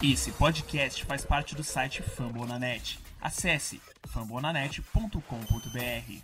Esse podcast faz parte do site Fambonanet. Acesse fambonanet.com.br.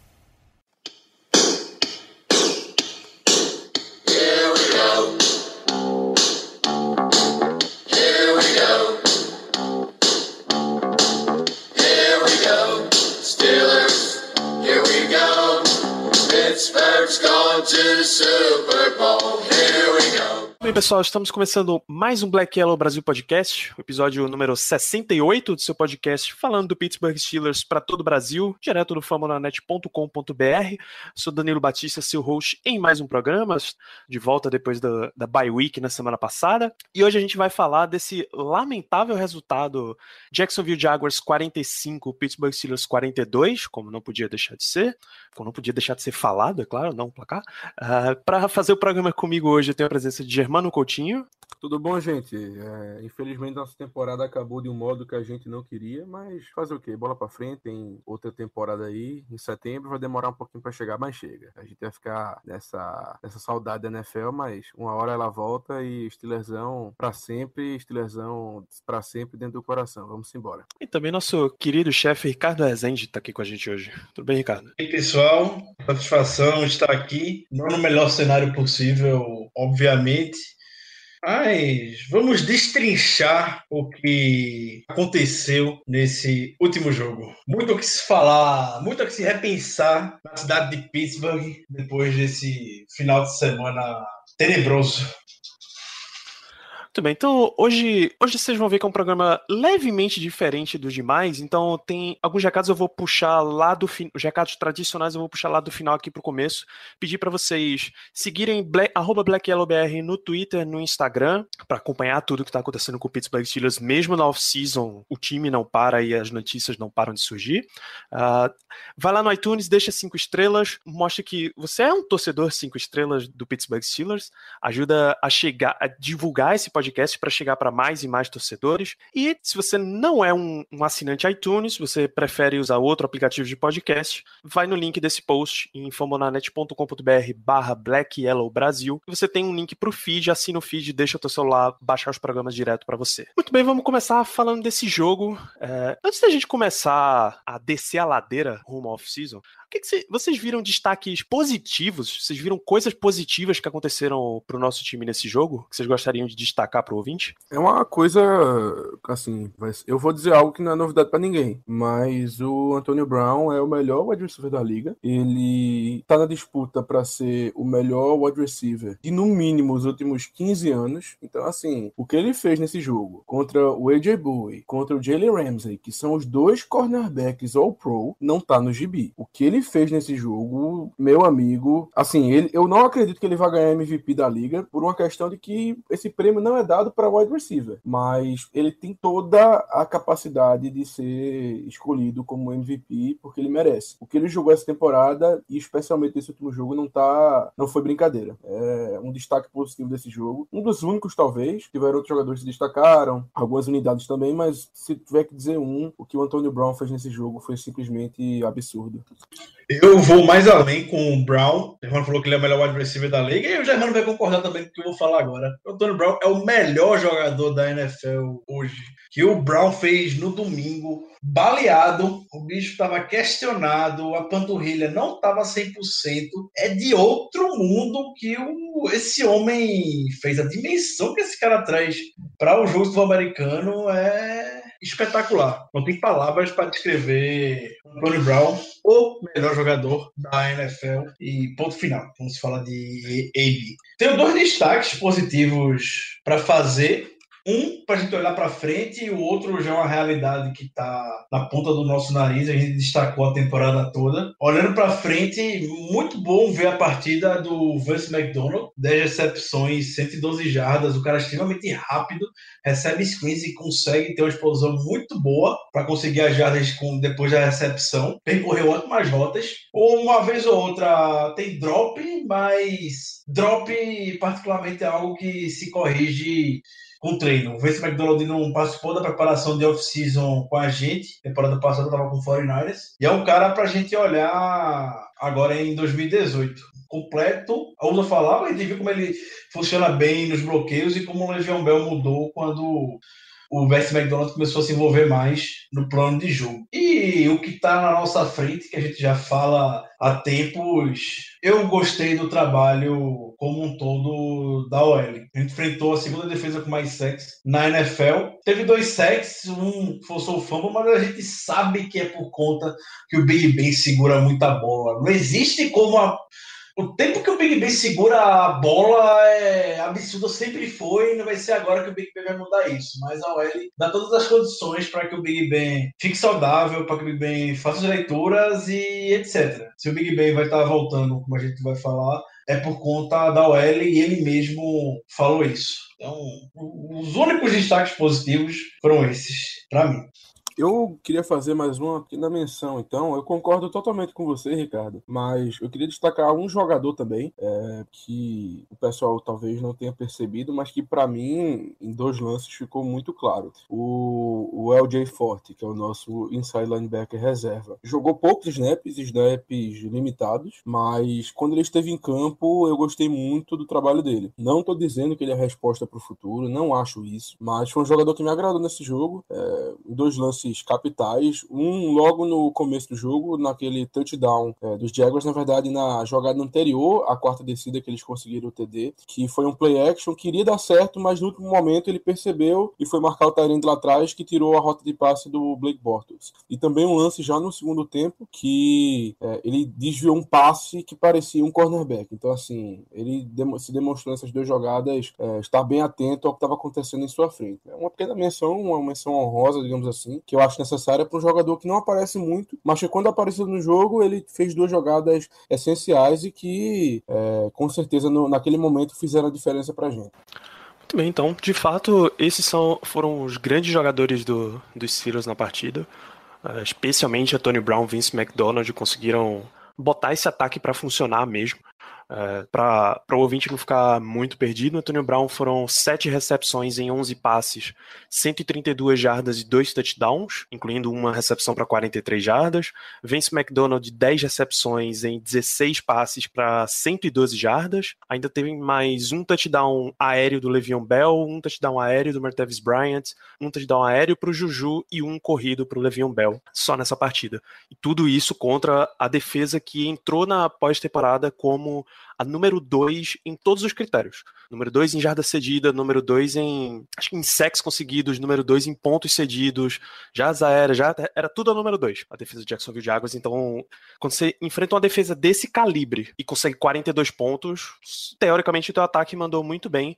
Pittsburgh's going to the Super Bowl. Here we go. Bem, pessoal, estamos começando mais um Black Yellow Brasil Podcast, episódio número 68 do seu podcast, falando do Pittsburgh Steelers para todo o Brasil, direto do famonanet.com.br. Sou Danilo Batista, seu host em mais um programa, de volta depois da, da bye week na semana passada. E hoje a gente vai falar desse lamentável resultado: Jacksonville Jaguars 45, Pittsburgh Steelers 42, como não podia deixar de ser, como não podia deixar de ser falado, é claro, não placar. Uh, para fazer o programa comigo hoje, eu tenho a presença de Germano Coutinho. Tudo bom, gente? É, infelizmente nossa temporada acabou de um modo que a gente não queria, mas fazer o quê? Bola para frente, tem outra temporada aí em setembro, vai demorar um pouquinho para chegar, mas chega. A gente vai ficar nessa, nessa saudade da NFL, mas uma hora ela volta e Steelersão para sempre, Steelersão para sempre dentro do coração. Vamos embora. E também nosso querido chefe Ricardo Rezende está aqui com a gente hoje. Tudo bem, Ricardo? E aí, pessoal, satisfação estar aqui, não no melhor cenário possível, obviamente, mas vamos destrinchar o que aconteceu nesse último jogo. Muito o que se falar, muito o que se repensar na cidade de Pittsburgh depois desse final de semana tenebroso. Muito bem, então hoje, hoje vocês vão ver que é um programa levemente diferente dos demais, então tem alguns recados eu vou puxar lá do fim, os recados tradicionais eu vou puxar lá do final aqui pro começo, pedir para vocês seguirem Black, BlackYellowBR no Twitter, no Instagram, para acompanhar tudo que tá acontecendo com o Pittsburgh Steelers, mesmo na off-season, o time não para e as notícias não param de surgir. Uh, vai lá no iTunes, deixa cinco estrelas, mostre que você é um torcedor cinco estrelas do Pittsburgh Steelers, ajuda a chegar, a divulgar esse podcast podcast para chegar para mais e mais torcedores. E se você não é um, um, assinante iTunes, você prefere usar outro aplicativo de podcast, vai no link desse post em famonanet.com.br barra Black Yellow Brasil. Você tem um link para o feed, assina o feed, deixa o teu celular baixar os programas direto para você. Muito bem, vamos começar falando desse jogo. É, antes da gente começar a descer a ladeira rumo off-season, que, que cê, vocês viram destaques positivos? Vocês viram coisas positivas que aconteceram pro nosso time nesse jogo? Que vocês gostariam de destacar pro ouvinte? É uma coisa, assim, eu vou dizer algo que não é novidade para ninguém, mas o Antonio Brown é o melhor wide receiver da liga. Ele tá na disputa para ser o melhor wide receiver de no mínimo os últimos 15 anos. Então, assim, o que ele fez nesse jogo contra o AJ Bowie, contra o Jalen Ramsey, que são os dois cornerbacks all pro, não tá no gibi. O que ele fez nesse jogo, meu amigo, assim, ele, eu não acredito que ele vai ganhar MVP da liga por uma questão de que esse prêmio não é dado para wide receiver, mas ele tem toda a capacidade de ser escolhido como MVP porque ele merece. O que ele jogou essa temporada e especialmente nesse último jogo não tá, não foi brincadeira. É um destaque positivo desse jogo, um dos únicos talvez. Tiveram outros jogadores que se destacaram, algumas unidades também, mas se tiver que dizer um, o que o Antônio Brown fez nesse jogo foi simplesmente absurdo. Eu vou mais além com o Brown. O Germano falou que ele é o melhor wide receiver da liga. E o Germano vai concordar também com o que eu vou falar agora. O Antônio Brown é o melhor jogador da NFL hoje. Que o Brown fez no domingo, baleado. O bicho estava questionado, a panturrilha não estava 100%. É de outro mundo que o, esse homem fez. A dimensão que esse cara traz para o jogo sul-americano é espetacular. Não tem palavras para descrever Tony Brown, o melhor jogador da NFL. E ponto final. Vamos falar de AB. Tenho dois destaques positivos para fazer um para a gente olhar para frente e o outro já é uma realidade que está na ponta do nosso nariz. A gente destacou a temporada toda. Olhando para frente, muito bom ver a partida do Vance McDonald. 10 recepções, 112 jardas. O cara é extremamente rápido, recebe screens e consegue ter uma explosão muito boa para conseguir as jardas com, depois da recepção. Percorreu ótimas rotas. Ou uma vez ou outra tem drop, mas drop particularmente é algo que se corrige com treino. O Vince McDonald não participou da preparação de off-season com a gente. Temporada passada estava com o 49ers. E é um cara para a gente olhar agora em 2018 completo. A Usa falava, a gente viu como ele funciona bem nos bloqueios e como o Legião Bell mudou quando o Wes McDonald começou a se envolver mais no plano de jogo. E o que está na nossa frente, que a gente já fala há tempos, eu gostei do trabalho como um todo da OL. A gente enfrentou a segunda defesa com mais sacks na NFL. Teve dois sacks, um forçou o fumble, mas a gente sabe que é por conta que o Big Ben segura muita bola. Não existe como a o tempo que o Big Ben segura a bola é absurdo, sempre foi, e não vai ser agora que o Big Ben vai mudar isso. Mas a OL dá todas as condições para que o Big Ben fique saudável, para que o Big Ben faça as leituras e etc. Se o Big Ben vai estar voltando, como a gente vai falar, é por conta da OL e ele mesmo falou isso. Então, os únicos destaques positivos foram esses, para mim. Eu queria fazer mais uma pequena menção, então. Eu concordo totalmente com você, Ricardo, mas eu queria destacar um jogador também, é, que o pessoal talvez não tenha percebido, mas que para mim, em dois lances, ficou muito claro. O, o LJ Forte, que é o nosso inside linebacker reserva, jogou poucos snaps, snaps limitados, mas quando ele esteve em campo, eu gostei muito do trabalho dele. Não estou dizendo que ele é resposta para o futuro, não acho isso, mas foi um jogador que me agradou nesse jogo. É, dois lances capitais. Um logo no começo do jogo, naquele touchdown é, dos Jaguars, na verdade, na jogada anterior à quarta descida que eles conseguiram o TD, que foi um play action, queria dar certo, mas no último momento ele percebeu e foi marcar o Tyrant lá atrás, que tirou a rota de passe do Blake Bortles. E também um lance já no segundo tempo, que é, ele desviou um passe que parecia um cornerback. Então, assim, ele se demonstrou nessas duas jogadas é, estar bem atento ao que estava acontecendo em sua frente. É uma pequena menção, uma menção honrosa, digamos assim, que eu acho necessária para um jogador que não aparece muito, mas que quando apareceu no jogo ele fez duas jogadas essenciais e que é, com certeza no, naquele momento fizeram a diferença para a gente. Muito bem, então, de fato, esses são, foram os grandes jogadores do, dos Steelers na partida. Uh, especialmente a Tony Brown, Vince McDonald conseguiram botar esse ataque para funcionar mesmo. É, para o ouvinte não ficar muito perdido, Antônio Brown foram 7 recepções em 11 passes, 132 jardas e 2 touchdowns, incluindo uma recepção para 43 jardas. Vince McDonald, 10 recepções em 16 passes para 112 jardas. Ainda teve mais um touchdown aéreo do Le'Veon Bell, um touchdown aéreo do Martavis Bryant, um touchdown aéreo para o Juju e um corrido para o Le'Veon Bell, só nessa partida. E tudo isso contra a defesa que entrou na pós-temporada como a número 2 em todos os critérios. Número 2 em jarda cedida, número 2 em. Acho em sacks conseguidos, número 2 em pontos cedidos, já aéreas, já era tudo a número 2, a defesa de Jacksonville Jaguars. Então, quando você enfrenta uma defesa desse calibre e consegue 42 pontos, teoricamente o teu ataque mandou muito bem.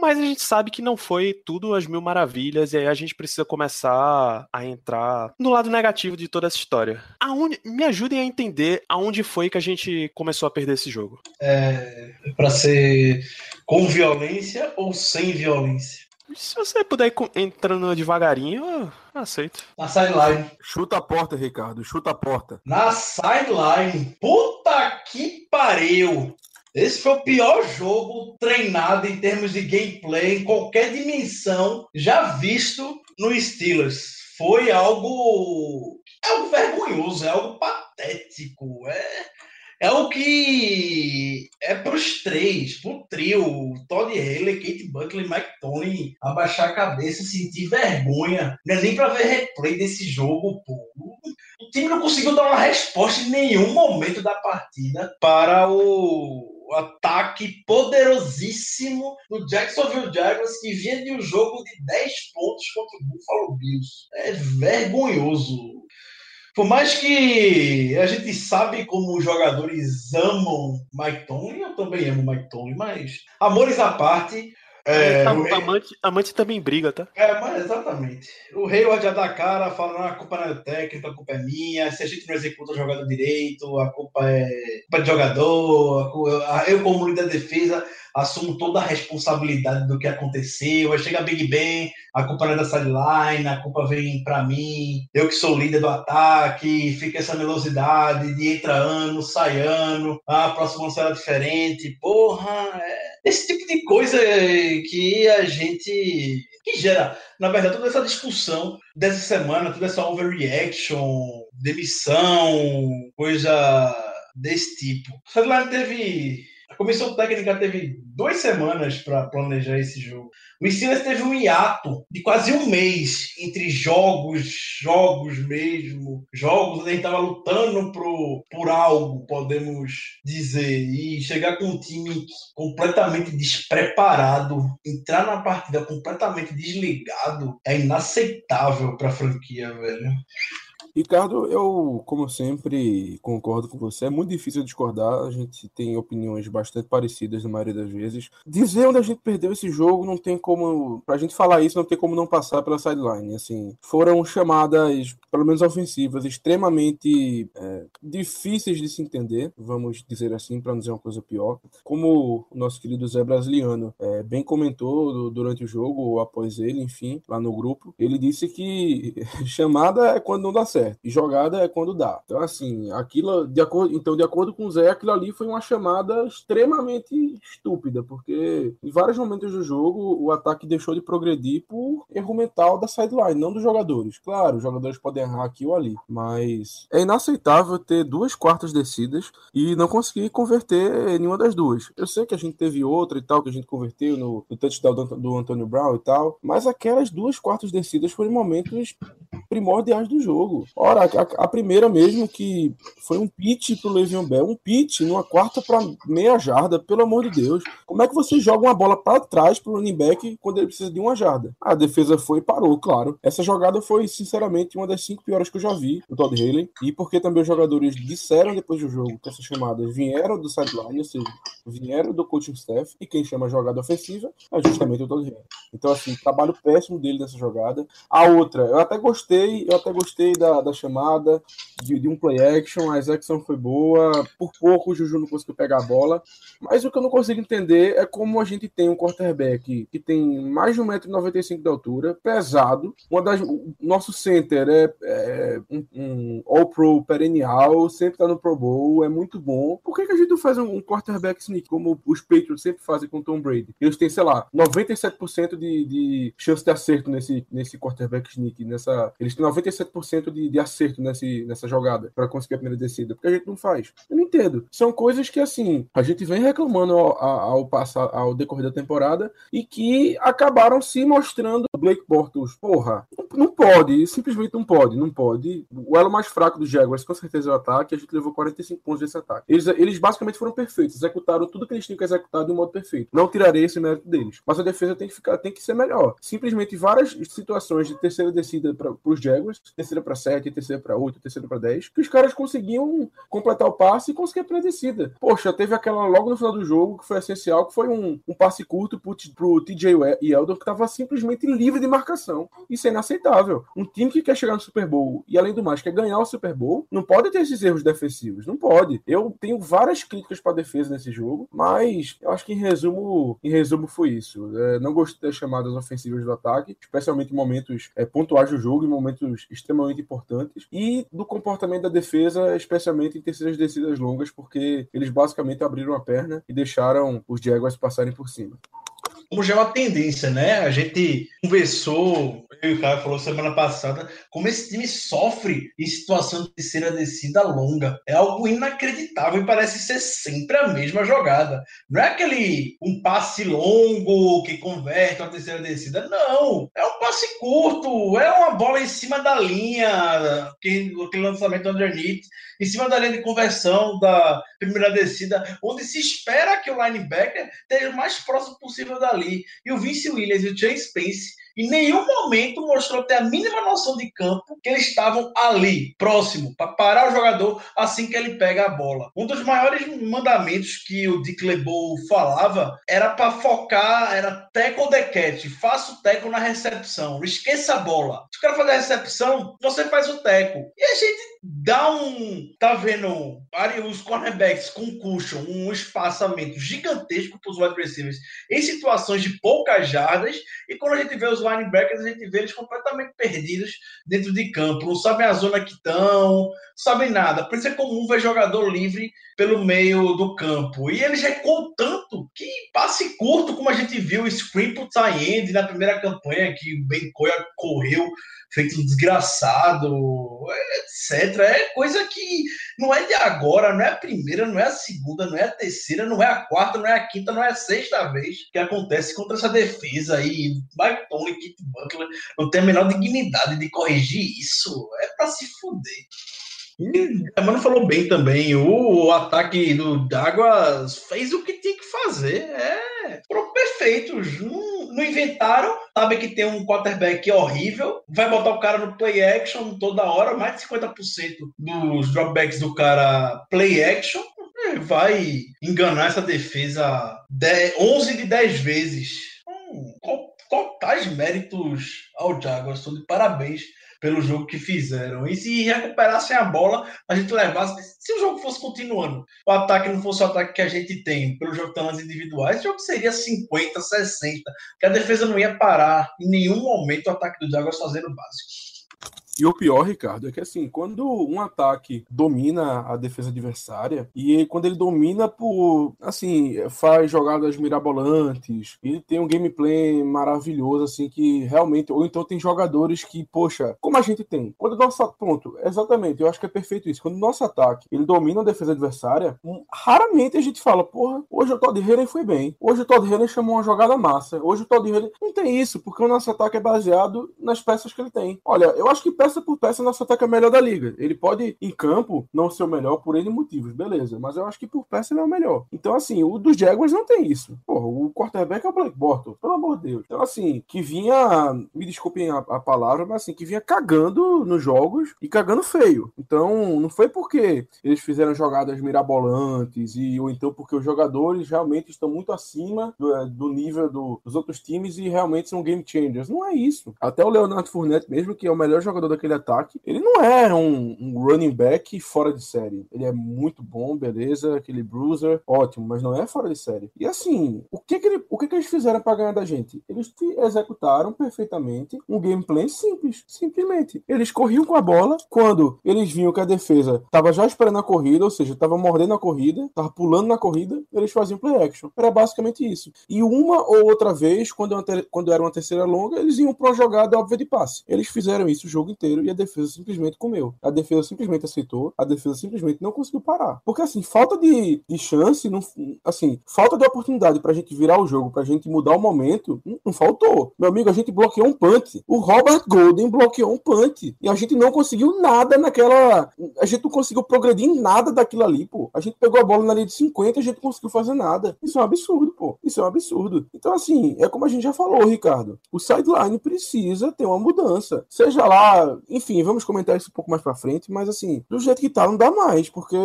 Mas a gente sabe que não foi tudo as mil maravilhas, e aí a gente precisa começar a entrar no lado negativo de toda essa história. Aonde, me ajudem a entender aonde foi que a gente começou a perder esse jogo. É, para ser com violência ou sem violência? Se você puder ir entrando devagarinho, eu aceito. Na sideline. Chuta a porta, Ricardo. Chuta a porta. Na sideline. Puta que pariu. Esse foi o pior jogo treinado em termos de gameplay em qualquer dimensão já visto no Steelers. Foi algo. É algo vergonhoso, é algo patético. É, é o que é para os três, para o trio, Todd Haley, Kate Buckley Mike Tony abaixar a cabeça, sentir vergonha. Não é nem para ver replay desse jogo, pô. O time não conseguiu dar uma resposta em nenhum momento da partida para o o ataque poderosíssimo do Jacksonville Jaguars que vinha de um jogo de 10 pontos contra o Buffalo Bills. É vergonhoso. Por mais que a gente sabe como os jogadores amam Mike Tomlin, eu também amo Mike Tomlin, mas amores à parte, é, a, rei... amante, amante também briga, tá? É, mas exatamente. O rei já dá cara, fala, a culpa não é técnica, a culpa é minha, se a gente não executa o jogador direito, a culpa é, culpa de jogador, eu como líder da defesa assumo toda a responsabilidade do que aconteceu, aí chega Big Ben, a culpa não é da sideline, a culpa vem para mim, eu que sou líder do ataque, fica essa melosidade de entra ano, sai ano, ah, a próxima ano será diferente, porra, é esse tipo de coisa que a gente. que gera, na verdade, toda essa discussão dessa semana, toda essa overreaction, demissão, coisa desse tipo. O Sideline teve A comissão técnica teve duas semanas para planejar esse jogo. O Steelers teve um hiato de quase um mês entre jogos, jogos mesmo, jogos a gente estava lutando pro, por algo, podemos dizer, e chegar com um time completamente despreparado, entrar na partida completamente desligado, é inaceitável para a franquia, velho. Ricardo, eu, como sempre, concordo com você. É muito difícil discordar. A gente tem opiniões bastante parecidas na maioria das vezes. Dizer onde a gente perdeu esse jogo não tem como. Pra gente falar isso, não tem como não passar pela sideline. Assim, foram chamadas, pelo menos ofensivas, extremamente é, difíceis de se entender, vamos dizer assim, para não dizer uma coisa pior. Como o nosso querido Zé Brasiliano é, bem comentou durante o jogo, ou após ele, enfim, lá no grupo, ele disse que chamada é quando não dá certo certo. E jogada é quando dá. Então, assim, aquilo, de acordo, então, de acordo com o Zé, aquilo ali foi uma chamada extremamente estúpida, porque em vários momentos do jogo o ataque deixou de progredir por erro mental da sideline, não dos jogadores. Claro, os jogadores podem errar aqui ou ali, mas é inaceitável ter duas quartas descidas e não conseguir converter nenhuma das duas. Eu sei que a gente teve outra e tal, que a gente converteu no, no touchdown do, do Antônio Brown e tal, mas aquelas duas quartas descidas foram momentos primordiais do jogo. Ora, a, a, primeira mesmo que foi um pitch pro Le'Veon Bell, um pitch numa quarta para meia jarda, pelo amor de Deus. Como é que você joga uma bola para trás pro running back quando ele precisa de uma jarda? A defesa foi e parou, claro. Essa jogada foi, sinceramente, uma das cinco piores que eu já vi do Todd Haley. E porque também os jogadores disseram depois do jogo que essas chamadas vieram do sideline, ou seja, vieram do coaching staff, e quem chama jogada ofensiva é justamente o Todd. Então, assim, trabalho péssimo dele nessa jogada. A outra, eu até gostei, eu até gostei da, da chamada, de, de, um play action, a execução foi boa, por pouco o Juju não conseguiu pegar a bola, mas o que eu não consigo entender é como a gente tem um quarterback que tem mais de 1,95m de altura, pesado, uma das, nosso center é, é um, um All-Pro perennial, sempre tá no Pro Bowl, é muito bom. Por que, que a gente não faz um, um quarterback como os Patriots sempre fazem com Tom Brady? Eles têm, sei lá, 97% de, de chance de acerto nesse, nesse quarterback sneak, nessa, eles têm 97% de, de acerto nesse, nessa jogada para conseguir a primeira descida, porque a gente não faz. Eu não entendo. São coisas que, assim, a gente vem reclamando ao, ao, passar, ao decorrer da temporada e que acabaram se mostrando Blake Bortles. Porra, não pode, simplesmente não pode, não pode. O elo mais fraco do Jaguars, com certeza, é o ataque. A gente levou 45 pontos desse ataque. Eles, eles basicamente foram perfeitos, executaram tudo que eles tinham que executar de um modo perfeito. Não tirarei esse mérito deles. Mas a defesa tem que ficar, tem que ser melhor. Simplesmente várias situações de terceira descida para os Jaguars, terceira para 7, terceira para 8, terceira para 10, que os caras conseguiam completar o passe e conseguir a predecida. Poxa, teve aquela logo no final do jogo que foi essencial, que foi um, um passe curto pro, pro TJ Yeldon que estava simplesmente livre de marcação. Isso é inaceitável. Um time que quer chegar no Super Bowl e, além do mais, quer ganhar o Super Bowl, não pode ter esses erros defensivos. Não pode. Eu tenho várias críticas para defesa nesse jogo, mas eu acho que em resumo, em resumo foi isso. É, não gostei das chamadas ofensivas do ataque, especialmente em momentos é, pontuais do jogo, em momentos extremamente importantes, e do comportamento da defesa, especialmente em terceiras descidas longas, porque eles basicamente abriram a perna e deixaram os Jaguars passarem por cima como já é uma tendência, né? A gente conversou, eu e o Caio falou semana passada, como esse time sofre em situação de terceira descida longa. É algo inacreditável e parece ser sempre a mesma jogada. Não é aquele um passe longo que converte uma terceira descida, não. É um passe curto, é uma bola em cima da linha, aquele lançamento underneath, em cima da linha de conversão da primeira descida, onde se espera que o linebacker esteja o mais próximo possível da ali. E o Vince Williams e o Chase Spence em nenhum momento mostrou ter a mínima noção de campo que eles estavam ali, próximo, para parar o jogador assim que ele pega a bola. Um dos maiores mandamentos que o Dick LeBeau falava era para focar, era tackle the catch, faça o tackle na recepção, esqueça a bola. Se o cara fazer a recepção, você faz o tackle. E a gente dá um, tá vendo, os cornerbacks com cushion, um espaçamento gigantesco para os wide receivers em situações de poucas jardas, e quando a gente vê os linebackers a gente vê eles completamente perdidos dentro de campo, não sabem a zona que estão, sabem nada. Por isso é comum ver jogador livre pelo meio do campo. E eles recuam tanto que passe curto, como a gente viu, o screen pro tie na primeira campanha, que o Ben Coya correu feito um desgraçado, etc. É coisa que não é de agora, não é a primeira, não é a segunda, não é a terceira, não é a quarta, não é a quinta, não é a sexta vez que acontece contra essa defesa aí. Mike Tony, Kit Butler não tem a menor dignidade de corrigir isso. É pra se fuder. A Mano falou bem também. O, o ataque do D'Água fez o que tinha que fazer. É, foram perfeitos. Não, não inventaram. Sabe que tem um quarterback horrível. Vai botar o cara no play action toda hora. Mais de 50% dos dropbacks do cara play action. Vai enganar essa defesa 10, 11 de 10 vezes. Hum, totais méritos ao Jaguars. Estou de parabéns pelo jogo que fizeram. E se recuperassem a bola, a gente levasse. Se o jogo fosse continuando, o ataque não fosse o ataque que a gente tem, pelo jogo de individuais, o jogo seria 50, 60, que a defesa não ia parar em nenhum momento o ataque do Jaguars fazendo básico. E o pior, Ricardo, é que assim, quando um ataque domina a defesa adversária, e quando ele domina por, assim, faz jogadas mirabolantes, ele tem um gameplay maravilhoso, assim, que realmente, ou então tem jogadores que, poxa, como a gente tem, quando o nosso, ponto, exatamente, eu acho que é perfeito isso, quando o nosso ataque, ele domina a defesa adversária, hum, raramente a gente fala, porra, hoje o Todd Henry foi bem, hoje o Todd Henry chamou uma jogada massa, hoje o Todd Henry, não tem isso, porque o nosso ataque é baseado nas peças que ele tem. Olha, eu acho que peça por peça, nosso ataque é o melhor da liga. Ele pode, em campo, não ser o melhor por N motivos, beleza. Mas eu acho que por peça ele é o melhor. Então, assim, o dos Jaguars não tem isso. Porra, o quarterback é o Blake Bortles, pelo amor de Deus. Então, assim, que vinha, me desculpem a, a palavra, mas assim, que vinha cagando nos jogos e cagando feio. Então, não foi porque eles fizeram jogadas mirabolantes e ou então porque os jogadores realmente estão muito acima do, é, do nível do, dos outros times e realmente são game changers. Não é isso. Até o Leonardo Fournette mesmo, que é o melhor jogador daquele ataque. Ele não é um, um, running back fora de série. Ele é muito bom, beleza, aquele bruiser, ótimo, mas não é fora de série. E assim, o que que, ele, o que, que eles fizeram para ganhar da gente? Eles executaram perfeitamente um gameplay simples, simplesmente. Eles corriam com a bola quando eles viam que a defesa estava já esperando a corrida, ou seja, estava mordendo a corrida, estava pulando na corrida, eles faziam play action. Era basicamente isso. E uma ou outra vez, quando, quando era uma terceira longa, eles iam para uma jogada óbvia de passe. Eles fizeram isso o jogo inteiro e a defesa simplesmente comeu. A defesa simplesmente aceitou, a defesa simplesmente não conseguiu parar. Porque assim, falta de, de chance, não, assim, falta de oportunidade pra gente virar o jogo, pra gente mudar o momento, não, não faltou. Meu amigo, a gente bloqueou um punch. O Robert Golden bloqueou um punch. E a gente não conseguiu nada naquela. A gente não conseguiu progredir em nada daquilo ali, pô. A gente pegou a bola na linha de 50 e a gente não conseguiu fazer nada. Isso é um absurdo, pô. Isso é um absurdo. Então, assim, é como a gente já falou, Ricardo. O sideline precisa ter uma mudança. Seja lá, enfim, vamos comentar isso um pouco mais pra frente, mas assim, do jeito que tá, não dá mais, porque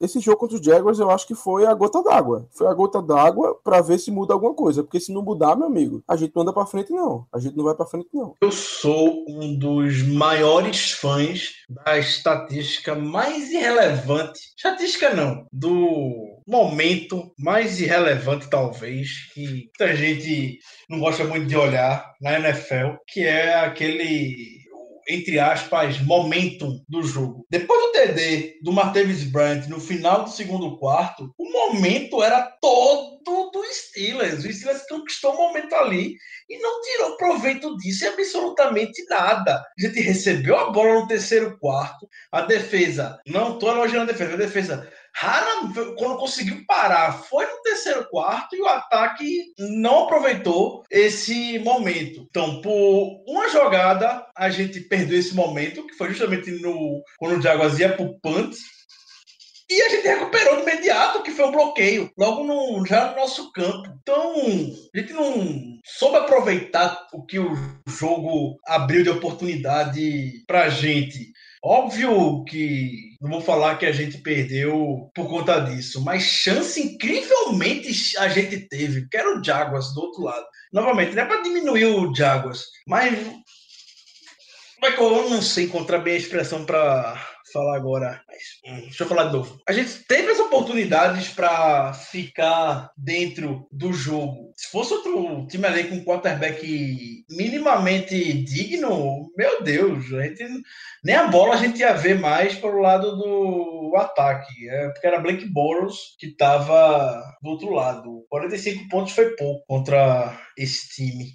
esse jogo contra os Jaguars eu acho que foi a gota d'água. Foi a gota d'água para ver se muda alguma coisa, porque se não mudar, meu amigo, a gente não anda pra frente, não. A gente não vai pra frente, não. Eu sou um dos maiores fãs da estatística mais irrelevante. Estatística não, do momento mais irrelevante, talvez, que muita gente não gosta muito de olhar na NFL, que é aquele entre aspas, momentum do jogo. Depois do TD do Martavis Bryant no final do segundo quarto, o momento era todo do Steelers. O Steelers conquistou o momento ali e não tirou proveito disso em absolutamente nada. A gente recebeu a bola no terceiro quarto, a defesa, não estou elogiando a defesa, a defesa Rara, quando conseguiu parar, foi no terceiro quarto e o ataque não aproveitou esse momento. Então, por uma jogada, a gente perdeu esse momento, que foi justamente no quando o Jaguars ia pro punt. E a gente recuperou de imediato, que foi um bloqueio, logo no, já no nosso campo. Então, a gente não soube aproveitar o que o jogo abriu de oportunidade pra gente. Óbvio que não vou falar que a gente perdeu por conta disso, mas chance incrivelmente a gente teve, que era o Jaguars do outro lado. Novamente, não é para diminuir o Jaguars, mas como é que eu não sei encontrar bem a expressão para falar agora, mas hum, deixa eu falar de novo. A gente teve as oportunidades para ficar dentro do jogo. Se fosse outro time ali com quarterback minimamente digno, meu Deus, a gente, nem a bola a gente ia ver mais pelo lado do ataque. É, porque era Blake Boros que estava do outro lado. 45 pontos foi pouco contra esse time.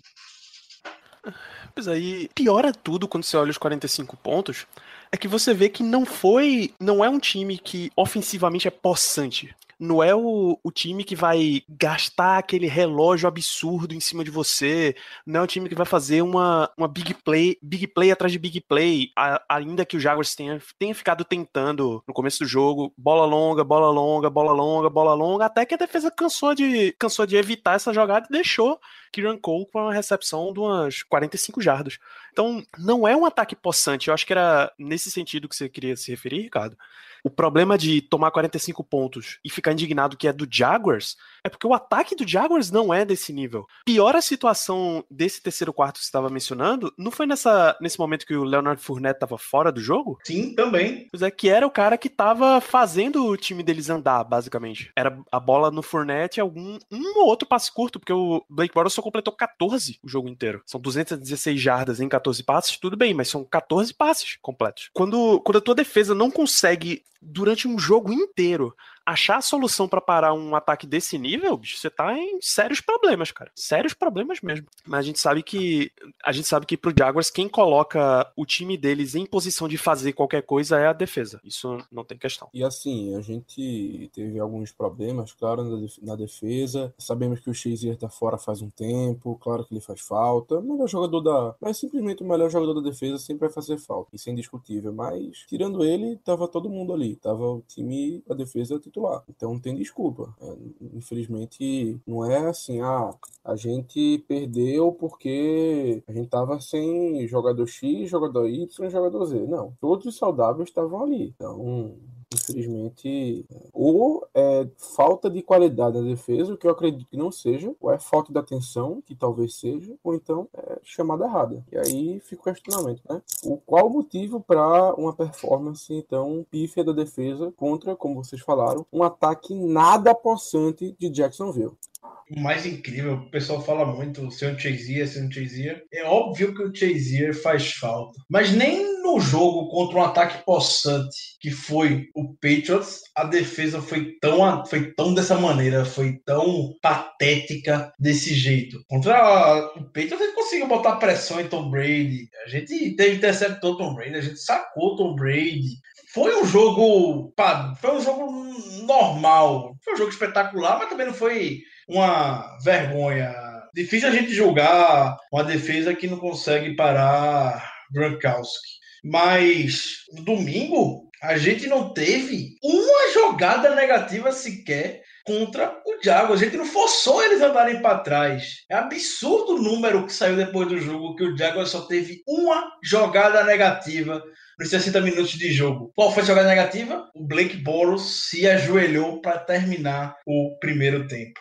Pois aí, piora tudo quando você olha os 45 pontos, é que você vê que não foi, não é um time que ofensivamente é possante. Não é o, o time que vai gastar aquele relógio absurdo em cima de você, não é o time que vai fazer uma, uma big play, big play atrás de big play, a, ainda que o Jaguars tenha, tenha ficado tentando no começo do jogo, bola longa, bola longa, bola longa, bola longa, até que a defesa cansou de, cansou de evitar essa jogada e deixou Kieran Cole com uma recepção de umas 45 jardas. Então, não é um ataque possante, eu acho que era nesse sentido que você queria se referir, Ricardo. O problema de tomar 45 pontos e ficar indignado que é do Jaguars é porque o ataque do Jaguars não é desse nível. Pior a situação desse terceiro quarto que você estava mencionando, não foi nessa, nesse momento que o Leonard Fournette estava fora do jogo? Sim, também. Pois é, que era o cara que estava fazendo o time deles andar, basicamente. Era a bola no Fournette e algum um ou outro passe curto, porque o Blake Bortles só completou 14 o jogo inteiro. São 216 jardas em 14 passes, tudo bem, mas são 14 passes completos. Quando, quando a tua defesa não consegue durante um jogo inteiro achar a solução para parar um ataque desse nível, bicho, você tá em sérios problemas, cara. Sérios problemas mesmo. Mas a gente sabe que a gente sabe que pro Jaguars quem coloca o time deles em posição de fazer qualquer coisa é a defesa. Isso não tem questão. E assim, a gente teve alguns problemas, claro, na defesa. Sabemos que o Shazier tá fora faz um tempo, claro que ele faz falta. O melhor jogador da, mas simplesmente o melhor jogador da defesa sempre vai fazer falta. Isso é indiscutível, mas tirando ele, tava todo mundo ali. Tava o time, a defesa titular. Então não tem desculpa. É, infelizmente, não é assim, ah, a gente perdeu porque a gente tava sem jogador X, jogador Y, jogador Z. Não, todos os saudáveis estavam ali. Então, infelizmente, ou é falta de qualidade na defesa, o que eu acredito que não seja, ou é falta de atenção, que talvez seja, ou então é chamada errada. E aí fica o questionamento, né? O qual o motivo para uma performance tão pífia da defesa contra, como vocês falaram, um ataque nada possante de Jacksonville? O mais incrível, o pessoal fala muito, ser um Chazier, ser um Chazier. É óbvio que o Chazier faz falta. Mas nem no jogo contra um ataque possante, que foi o Patriots, a defesa foi tão, foi tão dessa maneira, foi tão patética desse jeito. Contra o Patriots, a gente conseguiu botar pressão em Tom Brady. A gente teve interceptou Tom Brady, a gente sacou Tom Brady. Foi um jogo. Foi um jogo normal. Foi um jogo espetacular, mas também não foi uma vergonha. Difícil a gente julgar uma defesa que não consegue parar Gronkowski. Mas no domingo a gente não teve uma jogada negativa sequer contra o Jaguars. A gente não forçou eles a andarem para trás. É absurdo o número que saiu depois do jogo que o Jaguars só teve uma jogada negativa nos 60 minutos de jogo. Qual foi a jogada negativa? O Blake Boros se ajoelhou para terminar o primeiro tempo.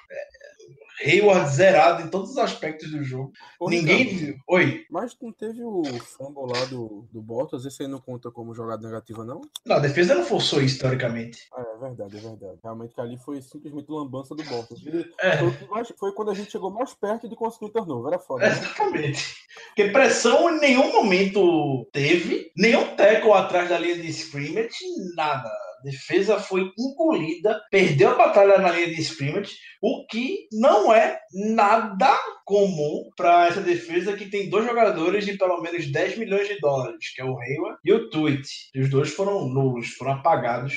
Hayward zerado em todos os aspectos do jogo. Ninguém viu. Oi. Mas não teve o fumble lá do, do Bottas? Esse aí não conta como jogada negativa, não? Não, a defesa não forçou historicamente. Ah, é verdade, é verdade. Realmente ali foi simplesmente lambança do Bottas. É. Foi, foi, quando a gente chegou mais perto de conseguir o turnover. Era foda. Né? Exatamente. Porque pressão em nenhum momento teve, nenhum tackle atrás da linha de scrimmage, nada defesa foi engolida, perdeu a batalha na linha de scrimmage, o que não é nada comum para essa defesa que tem dois jogadores de pelo menos 10 milhões de dólares, que é o Hayward e o Tweet. Os dois foram nulos, foram apagados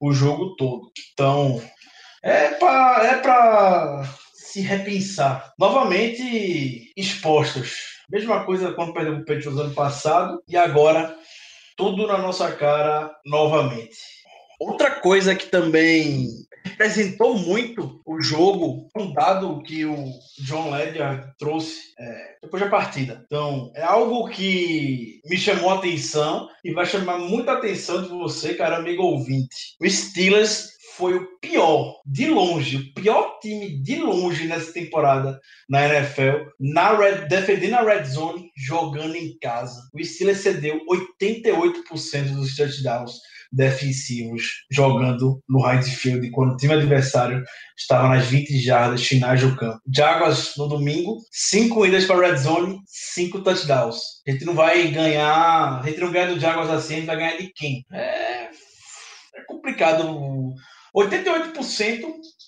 o jogo todo. Então, é para é pra se repensar. Novamente expostos. Mesma coisa quando perdeu o Patriots ano passado e agora tudo na nossa cara novamente. Outra coisa que também representou muito o jogo, um dado que o John Ledger trouxe é, depois da partida. Então, é algo que me chamou a atenção e vai chamar muita atenção de você, cara amigo ouvinte. O Steelers foi o pior, de longe, o pior time de longe nessa temporada na NFL, na red, defendendo a red zone, jogando em casa. O Steelers cedeu 88% dos touchdowns defensivos jogando no right field quando o time adversário estava nas 20 jardas finais do campo. Jaguars no domingo, 5 idas para red zone, 5 touchdowns. A gente não vai ganhar, a gente não ganha do Jaguars assim, a gente vai ganhar de quem? É, é complicado. 88%,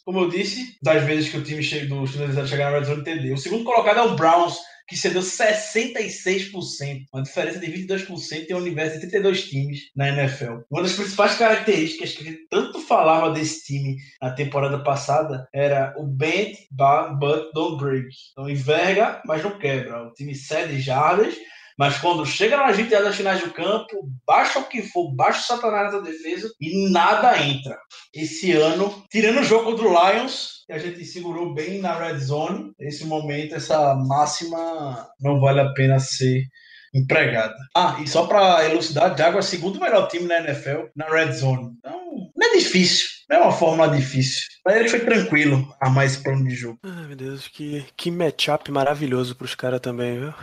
como eu disse, das vezes que o time chega, do Steelers chegar na red zone, entendeu. O segundo colocado é o Browns, que cedeu 66%, uma diferença de 22% em um universo de 32 times na NFL. Uma das principais características que tanto falava desse time na temporada passada era o bend, but don't break. Então enverga, mas não quebra. O time cede jardas, mas quando chega nas 20 das finais do campo, baixa o que for, baixa o satanás da defesa e nada entra. Esse ano, tirando o jogo contra o Lions, que a gente segurou bem na red zone, nesse momento essa máxima não vale a pena ser empregada. Ah, e só para elucidar, Jaguar é o segundo melhor time na NFL na red zone. Então, não é difícil. Não é uma fórmula difícil. Mas ele foi tranquilo armar esse plano de jogo. Ai, meu Deus, que, que matchup maravilhoso pros caras também, viu?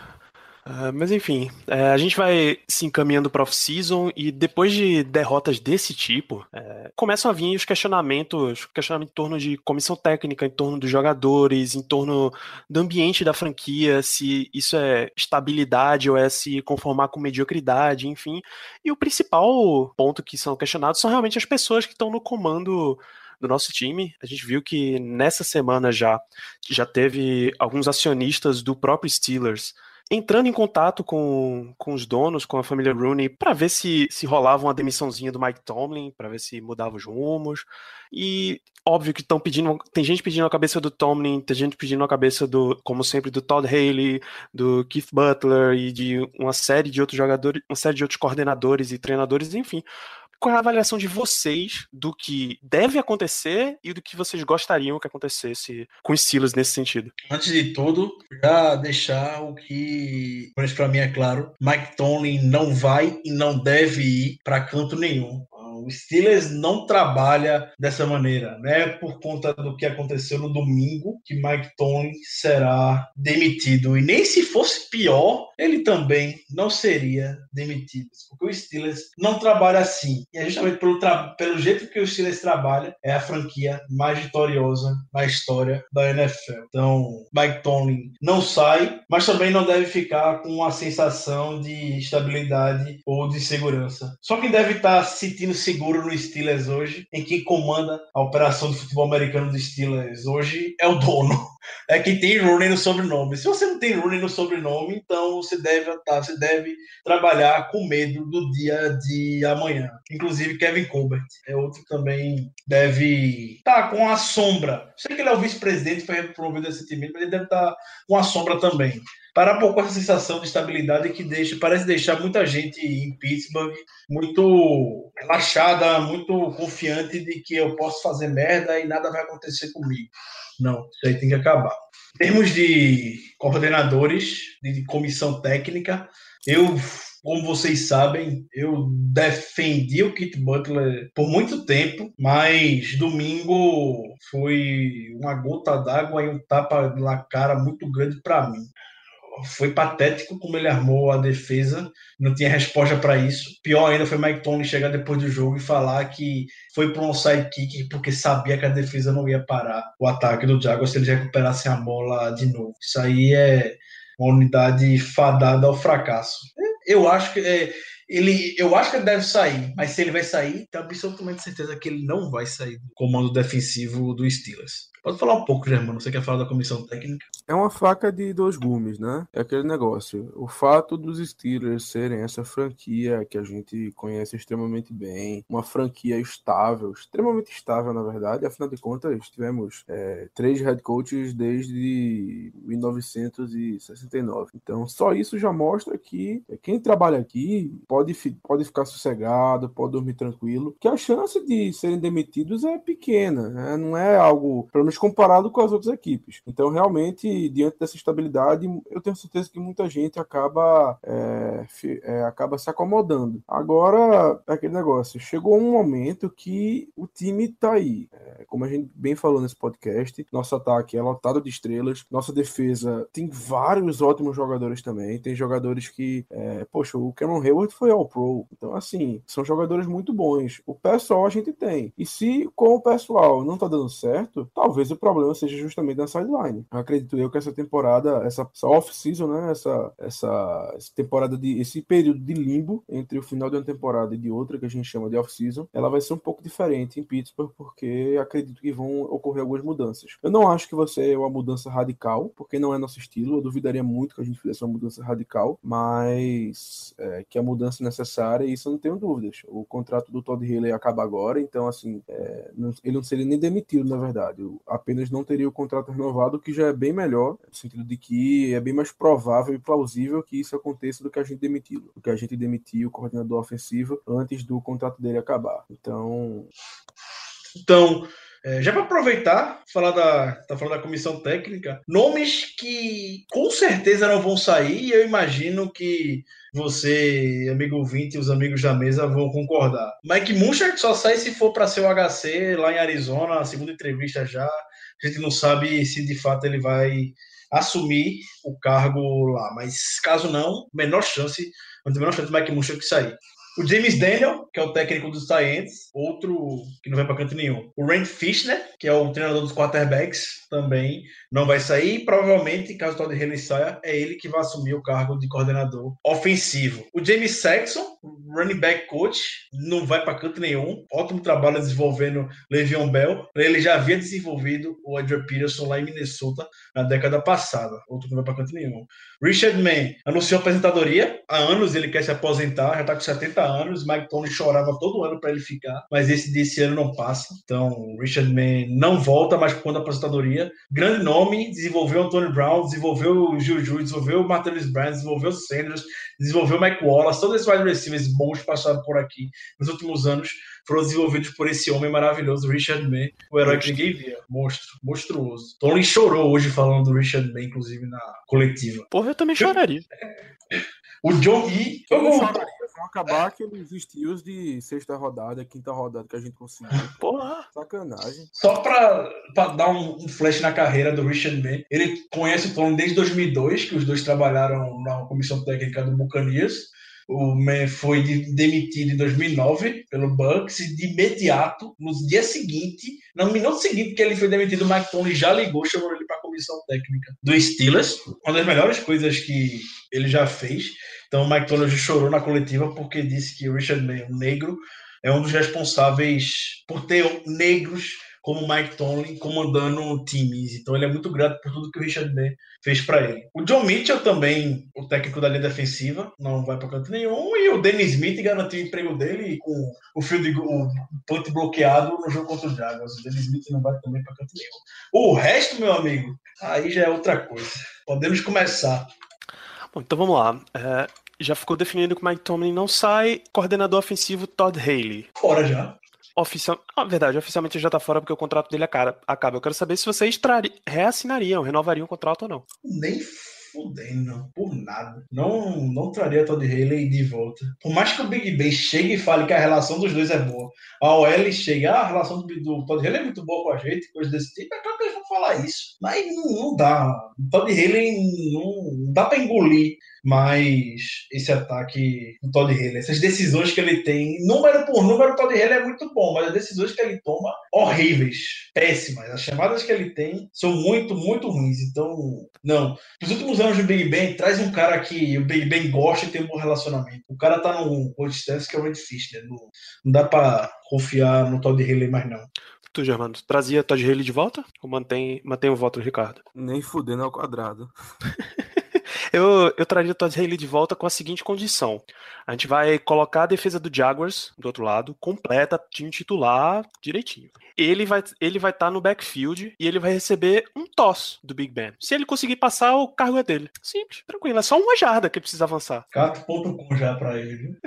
Uh, mas enfim, é, a gente vai se encaminhando para off-season e depois de derrotas desse tipo, é, começam a vir os questionamentos, questionamento em torno de comissão técnica, em torno dos jogadores, em torno do ambiente da franquia, se isso é estabilidade ou é se conformar com mediocridade, enfim. E o principal ponto que são questionados são realmente as pessoas que estão no comando do nosso time. A gente viu que nessa semana já já teve alguns acionistas do próprio Steelers entrando em contato com, com os donos, com a família Rooney, para ver se, se rolava uma demissãozinha do Mike Tomlin, para ver se mudava os rumos. E óbvio que estão pedindo, tem gente pedindo a cabeça do Tomlin, tem gente pedindo a cabeça do, como sempre, do Todd Haley, do Keith Butler e de uma série de outros jogadores, uma série de outros coordenadores e treinadores, enfim qual é a avaliação de vocês do que deve acontecer e do que vocês gostariam que acontecesse com os Steelers nesse sentido? Antes de tudo, já deixar o que, para mim é claro, Mike Tomlin não vai e não deve ir para canto nenhum. O Steelers não trabalha dessa maneira, né? Por conta do que aconteceu no domingo, que Mike Tomlin será demitido. E nem se fosse pior, ele também não seria demitido. Porque o Steelers não trabalha assim. E é justamente pelo, pelo jeito que o Steelers trabalha, é a franquia mais vitoriosa na história da NFL. Então, Mike Tomlin não sai, mas também não deve ficar com uma sensação de estabilidade ou de segurança. Só quem deve estar sentindo seguro no Steelers hoje, em quem comanda a operação do futebol americano do Steelers hoje é o dono. É quem tem Rooney no sobrenome. Se você não tem Rooney no sobrenome, então você deve tá, você deve trabalhar com medo do dia de amanhã. Inclusive Kevin Colbert é outro que também deve estar tá com a sombra. Sei que ele é o vice-presidente, foi promovido recentemente, mas ele deve estar tá com a sombra também para pouco essa sensação de estabilidade que deixa, parece deixar muita gente em Pittsburgh muito relaxada, muito confiante de que eu posso fazer merda e nada vai acontecer comigo. Não, isso aí tem que acabar. Em termos de coordenadores, de comissão técnica, eu como vocês sabem, eu defendi o Kit Butler por muito tempo, mas domingo foi uma gota d'água e um tapa na cara muito grande para mim foi patético como ele armou a defesa, não tinha resposta para isso. Pior ainda foi Mike Tony chegar depois do jogo e falar que foi para um side kick porque sabia que a defesa não ia parar o ataque do Jaguars se eles recuperassem a bola de novo. Isso aí é uma unidade fadada ao fracasso. Eu acho que é, ele, eu acho que ele deve sair, mas se ele vai sair, tenho absolutamente certeza que ele não vai sair do comando defensivo do Steelers. Pode falar um pouco, Germano. Você quer falar da comissão técnica? É uma faca de dois gumes, né? É aquele negócio. O fato dos Steelers serem essa franquia que a gente conhece extremamente bem, uma franquia estável, extremamente estável, na verdade. Afinal de contas, tivemos é, três head coaches desde 1969. Então, só isso já mostra que quem trabalha aqui pode pode, pode ficar sossegado, pode dormir tranquilo, que a chance de serem demitidos é pequena, né? não é algo, pelo menos comparado com as outras equipes. Então, realmente, diante dessa estabilidade, eu tenho certeza que muita gente acaba, é, é, acaba se acomodando. Agora, é aquele negócio, chegou um momento que o time tá aí. É, como a gente bem falou nesse podcast, nosso ataque é lotado de estrelas, nossa defesa tem vários ótimos jogadores também, tem jogadores que, é, poxa, o Cameron Hayward foi ao Pro, então assim, são jogadores muito bons. O pessoal a gente tem. E se com o pessoal não tá dando certo, talvez o problema seja justamente na sideline. Acredito eu que essa temporada, essa, essa off-season, né, essa, essa, essa temporada de esse período de limbo entre o final de uma temporada e de outra que a gente chama de off-season, ela vai ser um pouco diferente em Pittsburgh porque acredito que vão ocorrer algumas mudanças. Eu não acho que vai ser uma mudança radical, porque não é nosso estilo. Eu duvidaria muito que a gente fizesse uma mudança radical, mas é, que a mudança é necessária, isso eu não tenho dúvidas. O contrato do Todd Haley acaba agora, então assim, é, não- ele não seria nem demitido, na verdade. Eu apenas não teria o contrato renovado, que já é bem melhor, no sentido de que é bem mais provável e plausível que isso aconteça do que a gente demiti-lo, do que a gente demitir o coordenador ofensivo antes do contrato dele acabar. Então, Então, é, já para aproveitar, falar da, tá falando da comissão técnica, nomes que com certeza não vão sair, e eu imagino que você, amigo ouvinte, e os amigos da mesa vão concordar. Mike Munchak só sai se for para ser o HC lá em Arizona, a segunda entrevista já. A gente não sabe se de fato ele vai assumir o cargo lá, mas caso não, menor chance, não tem menor chance do Mike Munchak sair. O James Daniel, que é o técnico dos Giants, outro que não vai para canto nenhum. O Rand Fishner, que é o treinador dos quarterbacks, também não vai sair. Provavelmente, caso o Todd Haley saia, é ele que vai assumir o cargo de coordenador ofensivo. O James Saxon, running back coach, não vai para canto nenhum. Ótimo trabalho desenvolvendo Le'Veon Bell. Ele já havia desenvolvido o Adrian Peterson lá em Minnesota na década passada. Outro não vai para canto nenhum. Richard Mann anunciou aposentadoria. Há anos ele quer se aposentar, já está com 70 anos. Mike Tony chorava todo ano para ele ficar, mas esse desse ano não passa. Então, Richard Mann não volta mais por conta da aposentadoria. Grande nome, desenvolveu Antonio Brown, desenvolveu o Juju, desenvolveu o Martellus Brown, desenvolveu o Sanders, desenvolveu o Mike Wallace. Todos esses wide receivers bons passaram por aqui nos últimos anos foram desenvolvidos por esse homem maravilhoso, Richard Mann, o herói que ninguém via. Monstro, monstruoso. Tony chorou hoje falando do Richard Mann, inclusive na coletiva. Porra, eu também choraria. O John E. Eu eu vão acabar aqueles steals de sexta rodada, quinta rodada que a gente conseguiu. Porra. Sacanagem. Só para dar um, um flash na carreira do Richard Mann, ele conhece o Tony desde 2002, que os dois trabalharam na comissão técnica do Buccaneers. O Mann foi de- demitido em 2009 pelo Bucks e de imediato, no dia seguinte, no minuto seguinte que ele foi demitido, o Mike Tony já ligou, chamou ele para a comissão técnica do Steelers. Uma das melhores coisas que ele já fez. Então Mike hoje chorou na coletiva porque disse que Richard Mann, um negro, é um dos responsáveis por ter negros como Mike Tomlin comandando times. Então ele é muito grato por tudo que o Richard Mann fez para ele. O John Mitchell também, o técnico da linha defensiva, não vai para canto nenhum. E o Dennis Smith garantiu o emprego dele com o field o punt bloqueado no jogo contra o Jaguars. O Dennis Smith não vai também para canto nenhum. O resto, meu amigo, aí já é outra coisa. Podemos começar. Bom, então vamos lá. É, já ficou definido que o Mike Tomlin não sai. Coordenador ofensivo Todd Haley. Fora já. Oficial... Ah, verdade, oficialmente já tá fora porque o contrato dele acaba. Eu quero saber se vocês trari... reassinariam, renovariam o contrato ou não. Nem fudendo, por nada. Não, não traria Todd Haley de volta. Por mais que o Big Ben chegue e fale que a relação dos dois é boa, a OL chega, ah, a relação do, do Todd Haley é muito boa com a gente, coisa desse tipo, é claro que eles vão falar isso. Mas não, não dá. O Todd Haley não, não dá pra engolir mais esse ataque do Todd Haley. Essas decisões que ele tem, número por número, o Todd Haley é muito bom, mas as decisões que ele toma, horríveis, péssimas. As chamadas que ele tem são muito, muito ruins. Então, não. Nos últimos anos do Big Ben, traz um cara que o Big Ben gosta e tem um bom relacionamento. O cara tá no coach staff que é o Red Fish, né? Não, não dá pra confiar no Todd Haley mais não. Tu, Germano, tu trazia Todd Haley de volta? Ou mantém, mantém o voto do Ricardo? Nem fudendo ao quadrado. Eu, eu traria o Todd Haley de volta com a seguinte condição. A gente vai colocar a defesa do Jaguars do outro lado, completa, time titular, direitinho. Ele vai ele vai estar no backfield e ele vai receber um toss do Big Ben. Se ele conseguir passar, o cargo é dele. Simples, tranquilo. É só uma jarda que ele precisa avançar. Cato.com já pra ele?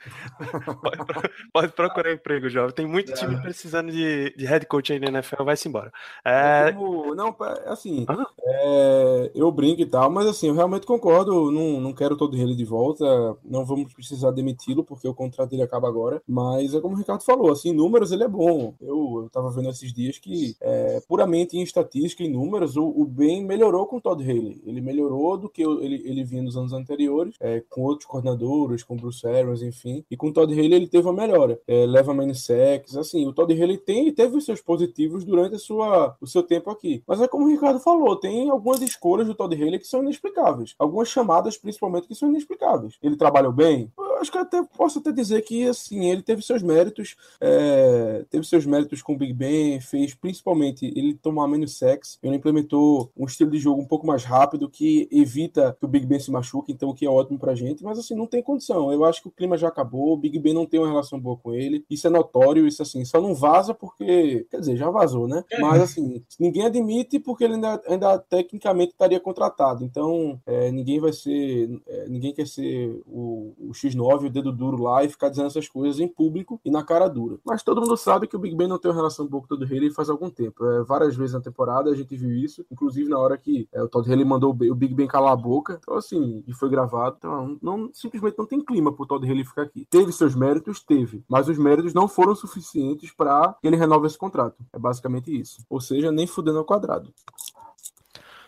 pode, pode, procurar emprego, jovem. Tem muito time É. precisando de, de head coach aí na NFL, vai-se embora. É, Como- não, assim, Ah. é, eu brinco e tal, mas assim, eu realmente concordo, não, não quero todo ele de volta, não vamos precisar demiti-lo, porque o contrato dele acaba agora, mas é como o Ricardo falou, assim, em números ele é bom. Eu, eu tava vendo esses dias que, é, puramente em estatística, em números, o, o Ben melhorou com o Todd Haley. Ele melhorou do que ele, ele vinha nos anos anteriores, é, com outros coordenadores, com Bruce Arians, enfim, e com o Todd Haley ele teve uma melhora. É, leva menos sacks, assim, o Todd Haley tem, teve os seus positivos durante a sua, o seu tempo aqui. Mas é como o Ricardo falou, tem algumas escolhas do Todd Haley que são inexplicáveis. Algumas chamadas, principalmente, que são inexplicáveis. Ele trabalhou bem? Acho que eu até posso até dizer que, assim, ele teve seus méritos, é, teve seus méritos com o Big Ben, fez principalmente ele tomar menos sacks, ele implementou um estilo de jogo um pouco mais rápido que evita que o Big Ben se machuque, então o que é ótimo pra gente, mas assim, não tem condição. Eu acho que o clima já acabou, o Big Ben não tem uma relação boa com ele, isso é notório, isso assim, só não vaza porque, quer dizer, já vazou, né? Mas assim, ninguém admite porque ele ainda, ainda tecnicamente estaria contratado, então é, ninguém vai ser, é, ninguém quer ser o, o X9, o dedo duro lá e ficar dizendo essas coisas em público e na cara dura. Mas todo mundo sabe que o Big Ben não tem uma relação boa com o Todd Haley faz algum tempo. É, várias vezes na temporada a gente viu isso, inclusive na hora que é, o Todd Haley mandou o Big Ben calar a boca. Então, assim, e foi gravado. Então, não, simplesmente não tem clima pro Todd Haley ficar aqui. Teve seus méritos? Teve. Mas os méritos não foram suficientes para que ele renove esse contrato. É basicamente isso. Ou seja, nem fudendo ao quadrado.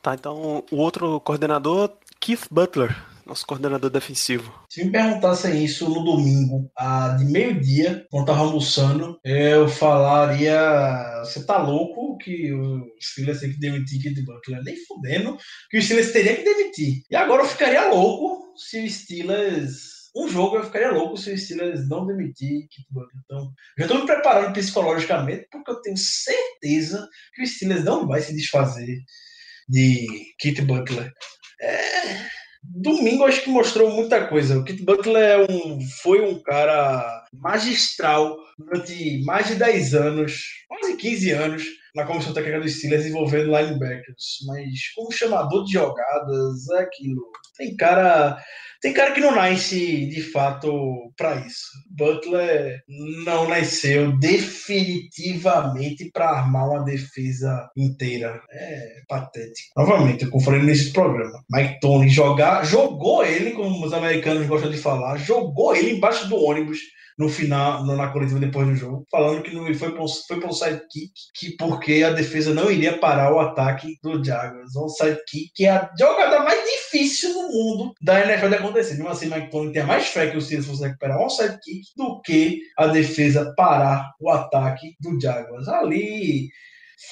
tá, então o outro coordenador, Keith Butler, nosso coordenador defensivo. Se me perguntassem isso no domingo, de meio-dia, quando tava almoçando, eu falaria: você tá louco que o Steelers tem que demitir Kid Butler? Nem fudendo que o Steelers teria que demitir. E agora eu ficaria louco se o Steelers. Um jogo eu ficaria louco se o Steelers não demitir Kid Butler. Então, já tô me preparando psicologicamente, porque eu tenho certeza que o Steelers não vai se desfazer de Kit Butler. Domingo acho que mostrou muita coisa. O Kit Butler é um, foi um cara magistral durante mais de 10 anos, quase 15 anos, na comissão técnica dos Steelers envolvendo linebackers. Mas como chamador de jogadas, é aquilo. Tem cara. Tem cara que não nasce de fato para isso. Butler não nasceu definitivamente para armar uma defesa inteira. É patético. Novamente, eu falei nesse programa. Mike Tony jogar, jogou ele, como os americanos gostam de falar, jogou ele embaixo do ônibus no final, na coletiva depois do jogo, falando que não foi para foi para um sidekick, que porque a defesa não iria parar o ataque do Jaguars. Um sidekick que é a jogada mais difícil no mundo da NFL de acontecer. Mesmo assim, Mike Tony tem mais fé que o Steelers fosse recuperar um sidekick do que a defesa parar o ataque do Jaguars. Ali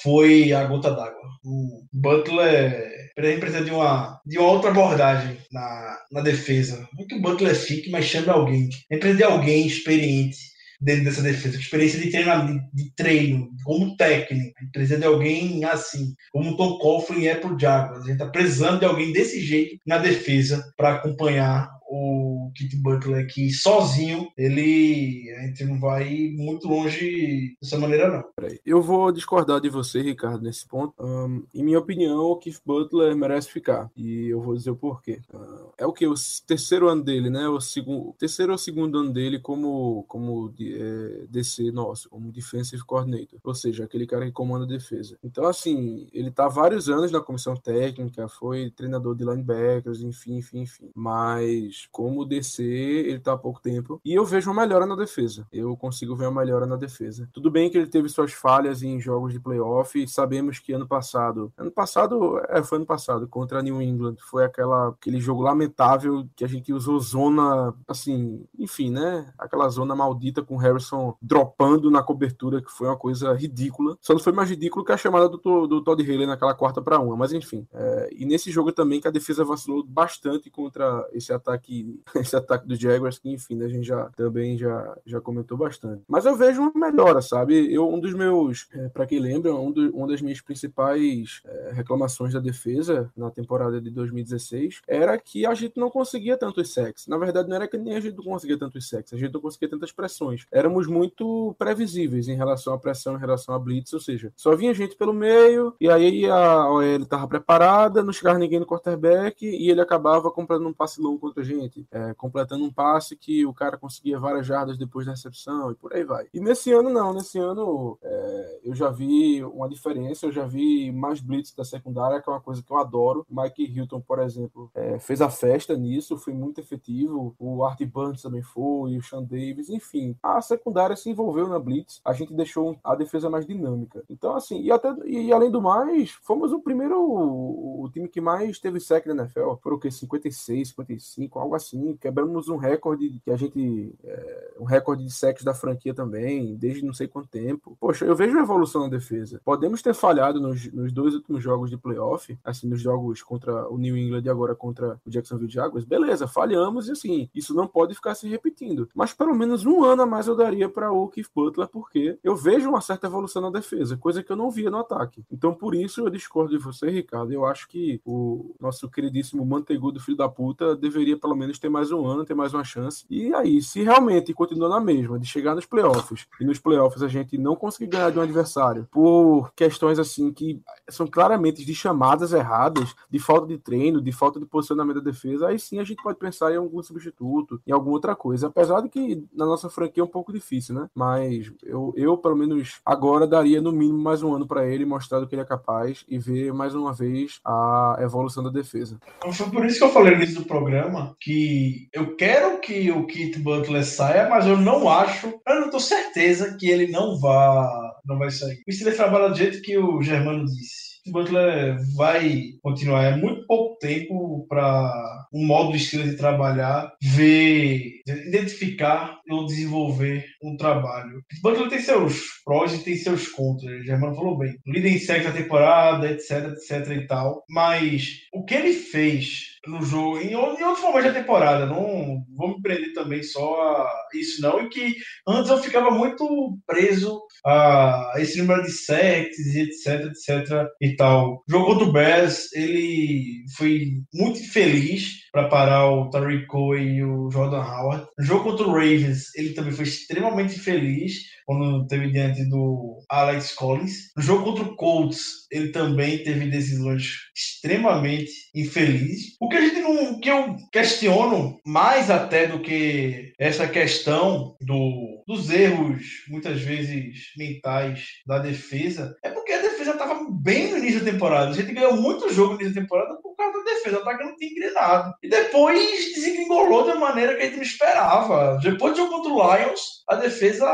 foi a gota d'água. O Butler precisa de uma, de uma outra abordagem na, na defesa. Não que o Butler fique, mas chame alguém. Ele de alguém experiente dentro dessa defesa, experiência de treino, de, treino como técnico. Ele precisa de alguém assim, como o Tom Coughlin é pro Jaguars. A gente tá precisando de alguém desse jeito na defesa para acompanhar o Kit Butler aqui sozinho, ele a gente não vai muito longe dessa maneira não. Eu vou discordar de você, Ricardo, nesse ponto. Ahn, em minha opinião, o Keith Butler merece ficar. E eu vou dizer o porquê. Ah, é o que? O terceiro ano dele, né? O segundo, terceiro ou segundo ano dele como, como é, DC nosso, como Defensive Coordinator. Ou seja, aquele cara que comanda a defesa. Então, assim, ele tá há vários anos na comissão técnica, foi treinador de linebackers, enfim, enfim, enfim. Mas, como DC, ele tá há pouco tempo. E eu vejo uma melhora na defesa. Eu consigo ver uma melhora na defesa. Tudo bem que ele teve suas falhas em jogos de playoff. Sabemos que ano passado. Ano passado, é, foi ano passado, contra a New England. Foi aquela, aquele jogo lamentável que a gente usou zona, assim, enfim, né? Aquela zona maldita com o Harrison dropando na cobertura, que foi uma coisa ridícula. Só não foi mais ridículo que a chamada do, do Todd Haley naquela quarta para uma. Mas enfim. é, e nesse jogo também que a defesa vacilou bastante contra esse ataque, esse ataque do Jaguars, que enfim, né, a gente já também já, já comentou bastante. Mas eu vejo uma melhora, sabe? Eu, um dos meus, é, para quem lembra, um do- uma das minhas principais é, reclamações da defesa na temporada de 2016 era que a gente não conseguia tantos sacks. Na verdade, não era que nem a gente não conseguia tantos sacks, a gente não conseguia tantas pressões. Éramos muito previsíveis em relação à pressão, em relação à blitz, ou seja, só vinha gente pelo meio e aí a OL estava preparada, não chegava ninguém no quarterback e ele acabava comprando um passe longo contra a gente frente, é, completando um passe que o cara conseguia várias jardas depois da recepção e por aí vai. E nesse ano, não. Nesse ano, é, eu já vi uma diferença, eu já vi mais blitz da secundária, que é uma coisa que eu adoro. Mike Hilton, por exemplo, é, fez a festa nisso, foi muito efetivo. O Art Burns também foi, o Sean Davis, enfim. A secundária se envolveu na blitz, a gente deixou a defesa mais dinâmica. Então, assim, e, até, e além do mais, fomos o primeiro, o, o time que mais teve sec na NFL. Foram o quê? 56, 55, algo assim. Quebramos um recorde que a gente. É, um recorde de secs da franquia também, desde não sei quanto tempo. Poxa, eu vejo uma evolução na defesa. Podemos ter falhado nos, nos dois últimos jogos de playoff, assim, nos jogos contra o New England e agora contra o Jacksonville Jaguars. Beleza, falhamos e assim, isso não pode ficar se repetindo. Mas pelo menos um ano a mais eu daria para o Keith Butler, porque eu vejo uma certa evolução na defesa, coisa que eu não via no ataque. Então, por isso, eu discordo de você, Ricardo. Eu acho que o nosso queridíssimo manteigudo filho da puta deveria pelo menos ter mais um ano, ter mais uma chance. E aí, se realmente continua na mesma, de chegar nos playoffs, e nos playoffs a gente não conseguir ganhar de um adversário por questões assim que são claramente de chamadas erradas, de falta de treino, de falta de posicionamento da defesa, aí sim a gente pode pensar em algum substituto, em alguma outra coisa. Apesar de que na nossa franquia é um pouco difícil, né? Mas eu, eu pelo menos, agora daria no mínimo mais um ano para ele, mostrar do que ele é capaz e ver mais uma vez a evolução da defesa. Então, foi por isso que eu falei no início do programa que eu quero que o Kit Butler saia, mas eu não acho, eu não tenho certeza que ele não vá, não vai sair. O Steelers trabalha do jeito que o Germano disse. O Butler vai continuar. É muito pouco tempo para um modo estilo de trabalhar, ver, identificar ou desenvolver um trabalho. O Butler tem seus prós e tem seus contras. O Germano falou bem. Líder em sexta da temporada, etc, etc e tal. Mas o que ele fez no jogo, em, em outros momentos da temporada, não vou me prender também só a isso não, e que antes eu ficava muito preso a esse número de sets e etc, etc e tal. O jogo contra o Bears, ele foi muito infeliz para parar o Tariq Cohen e o Jordan Howard. No jogo contra o Ravens, ele também foi extremamente feliz quando teve diante do Alex Collins. No jogo contra o Colts, ele também teve decisões extremamente infelizes. O que a gente não, que eu questiono mais até do que essa questão do, dos erros muitas vezes mentais da defesa é porque a defesa estava bem no início da temporada. A gente ganhou muito jogo no início da temporada por causa da defesa, o ataque não tinha engrenado. E depois desengolou de uma maneira que a gente não esperava. Depois do jogo contra o Lions, a defesa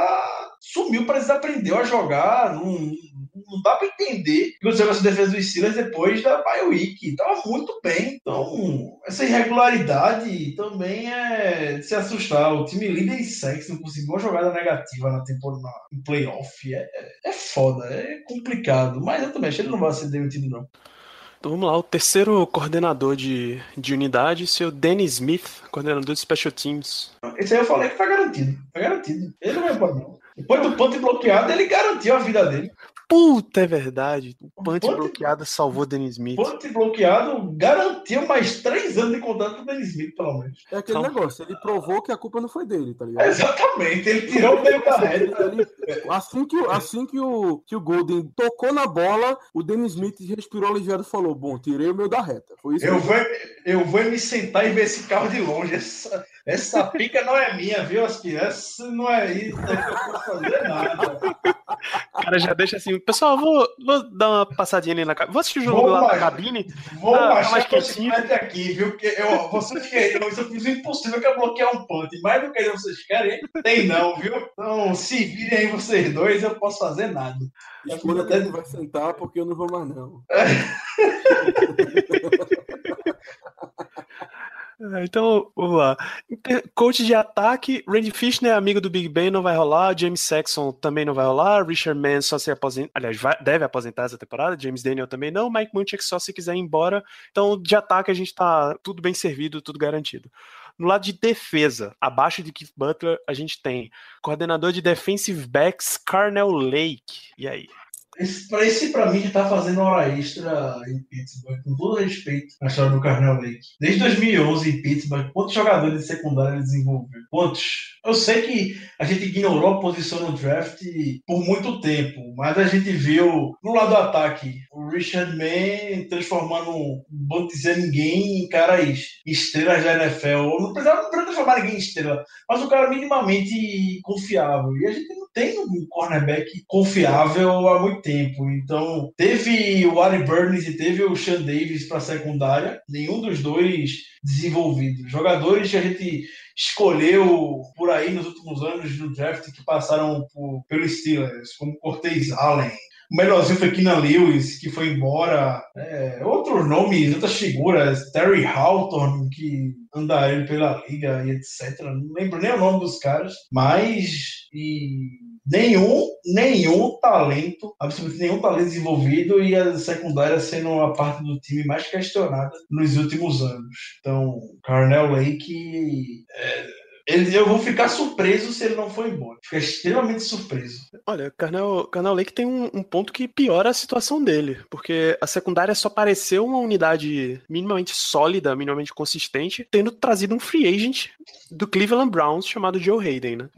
sumiu, para desaprendeu a jogar. Não, não dá para entender que aconteceu com essa defesa dos Steelers depois da bye week. Tava muito bem. Então, essa irregularidade também é de se assustar. O time líder em sex não conseguiu uma jogada negativa na temporada em playoff. É, é foda, é complicado. Mas eu também acho que ele não vai ser demitido, não. Então vamos lá, o terceiro coordenador de, de unidade, seu Danny Smith, coordenador de Special Teams. Esse aí eu falei que tá garantido. Tá garantido. Ele não vai pode, não. Depois do ponto bloqueado, ele garantiu a vida dele. Puta, é verdade. O punch Punch- bloqueado salvou Danny Smith. Ponto bloqueado garantiu mais três anos de contrato pro Dennis Smith, pelo menos. É aquele Então- negócio, ele provou que a culpa não foi dele, tá ligado? Exatamente, ele tirou o meio da reta. assim que, o- assim que, o, que o Golden tocou na bola, o Dennis Smith respirou aliviado e falou: Bom, tirei o meu da reta. Foi isso Eu vou, eu vou me sentar e ver esse carro de longe. Essa, essa pica não é minha, viu, Aspira? Essa não é isso, não vou fazer nada. O cara já deixa assim, pessoal, vou, vou dar uma passadinha ali na cabine. Vou assistir o jogo Vou, lá na mas- cabine. Vou Ah, tá baixar mais a quietinho. aqui, viu? Porque eu, vocês querem, eu fiz o impossível que é bloquear um ponto. Mais do que vocês querem, tem não, viu? Então, se virem aí vocês dois, eu posso fazer nada. Escolha que ele vai sentar porque eu não vou mais, não. Ah, Então, vamos lá. Coach de ataque, Randy Fishner, amigo do Big Ben, não vai rolar. James Saxon também não vai rolar. Richard Mann só se aposenta. Aliás, vai- deve aposentar essa temporada. James Daniel também não. Mike Munchak só se quiser ir embora. Então, de ataque, a gente tá tudo bem servido, tudo garantido. No lado de defesa, abaixo de Keith Butler, a gente tem coordenador de defensive backs, Carnell Lake. E aí? Esse, pra esse, pra mim, já tá fazendo hora extra em Pittsburgh, com todo respeito à história do Carnell Lake. Desde 2011, em Pittsburgh, quantos jogadores de secundária ele desenvolveu? Quantos? Eu sei que a gente ignorou a posição no draft por muito tempo, mas a gente viu no lado do ataque o Richard Mann transformando um bom dizer ninguém em caras estrelas da NFL. Não precisava, não precisava transformar ninguém em estrela, mas um cara minimamente confiável. E a gente não tem um cornerback confiável há muito tempo. Então, teve o Ari Burns e teve o Sean Davis para secundária, nenhum dos dois desenvolvidos. Jogadores que a gente escolheu por aí nos últimos anos no draft que passaram por, pelo Steelers, como Cortez Allen. O melhorzinho foi Keenan Lewis, que foi embora. É, outros nomes, outras figuras. Terry Hawthorne, que anda ele pela liga e etc. Não lembro nem o nome dos caras. Mas. E nenhum, nenhum talento, absolutamente nenhum talento desenvolvido e a secundária sendo a parte do time mais questionada nos últimos anos. Então, Carnell Lake é, ele, eu vou ficar surpreso se ele não for embora. Ficar extremamente surpreso. Olha, Carnal, Carnal Lake tem um, um, ponto que piora a situação dele, porque a secundária só pareceu uma unidade minimamente sólida, minimamente consistente, tendo trazido um free agent do Cleveland Browns chamado Joe Hayden, né?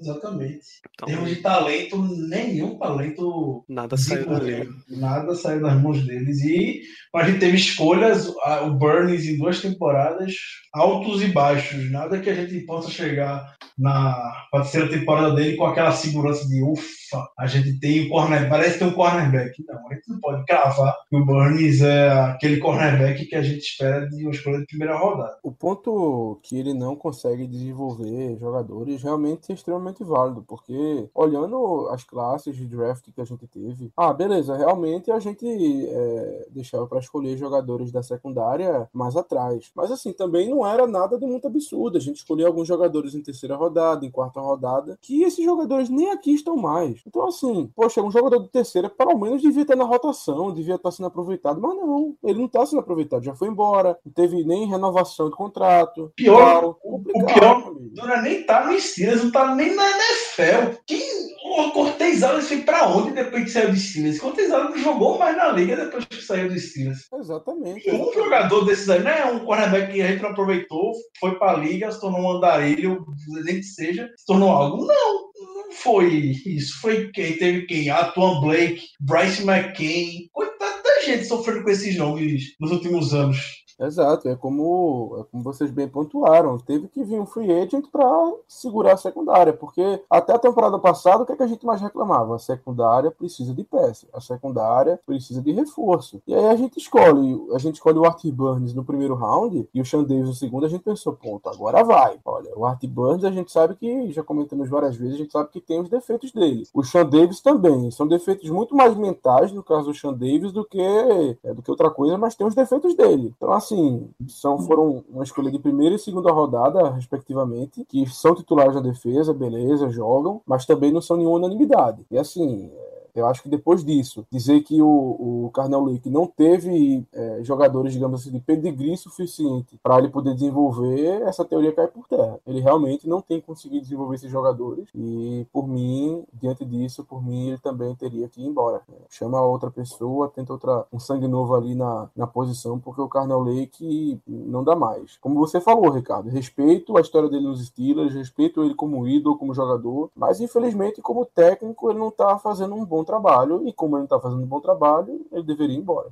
Exatamente. Então, Termos de talento, nenhum talento. Nada saiu dali. Nada saiu das mãos deles. E a gente teve escolhas, o Burns em duas temporadas, altos e baixos. Nada que a gente possa chegar na terceira temporada dele com aquela segurança de ufa, a gente tem o corner, parece que tem um cornerback. Não, a gente não pode cravar que o Burns é aquele cornerback que a gente espera de uma escolha de primeira rodada. O ponto que ele não consegue desenvolver jogadores realmente é extremamente válido, porque olhando as classes de draft que a gente teve, ah, beleza, realmente a gente é, deixava para escolher jogadores da secundária mais atrás. Mas assim, também não era nada de muito absurdo. A gente escolheu alguns jogadores em terceira rodada, em quarta rodada, que esses jogadores nem aqui estão mais. Então, assim, poxa, um jogador de terceira pelo menos devia estar na rotação, devia estar sendo aproveitado, mas não, ele não está sendo aproveitado, já foi embora, não teve nem renovação de contrato. Pior, o, o pior, não nem tá no Steelers, não tá nem na NFL. Quem o Cortez Allen foi pra onde depois que saiu do Steelers? Cortez não jogou mais na liga depois que saiu do Steelers. Exatamente. E um jogador desses aí, né? Um cornerback que a gente não aproveitou, foi pra liga, se tornou um andarilho, nem que seja, se tornou algo. Não foi isso. Foi quem? Teve quem? Atuan Blake, Bryce McCain. Da gente sofrendo com esses nomes nos últimos anos. Exato, é como, é como vocês bem pontuaram. Teve que vir um free agent para segurar a secundária, porque até a temporada passada, o que, é que a gente mais reclamava? A secundária precisa de peça, a secundária precisa de reforço. E aí a gente escolhe, a gente escolhe o Art Burns no primeiro round e o Sean Davis no segundo, a gente pensou, ponto, agora vai. Olha, o Art Burns a gente sabe que, já comentamos várias vezes, a gente sabe que tem os defeitos dele. O Sean Davis também, são defeitos muito mais mentais no caso do Sean Davis do que, é, do que outra coisa, mas tem os defeitos dele. Então, assim, assim, são, foram uma escolha de primeira e segunda rodada, respectivamente, que são titulares da defesa, beleza, jogam, mas também não são nenhuma unanimidade. E assim, eu acho que depois disso, dizer que o, o Lake não teve é, jogadores, digamos assim, de pedigree suficiente para ele poder desenvolver, essa teoria cai por terra. Ele realmente não tem conseguido desenvolver esses jogadores e, por mim, diante disso, por mim, ele também teria que ir embora. Chama outra pessoa, tenta outra, um sangue novo ali na, na posição, porque o Carnel Lake não dá mais. Como você falou, Ricardo, respeito a história dele nos Steelers, respeito ele como ídolo, como jogador, mas infelizmente, como técnico, ele não está fazendo um bom bom trabalho, e como ele não está fazendo um bom trabalho, ele deveria ir embora.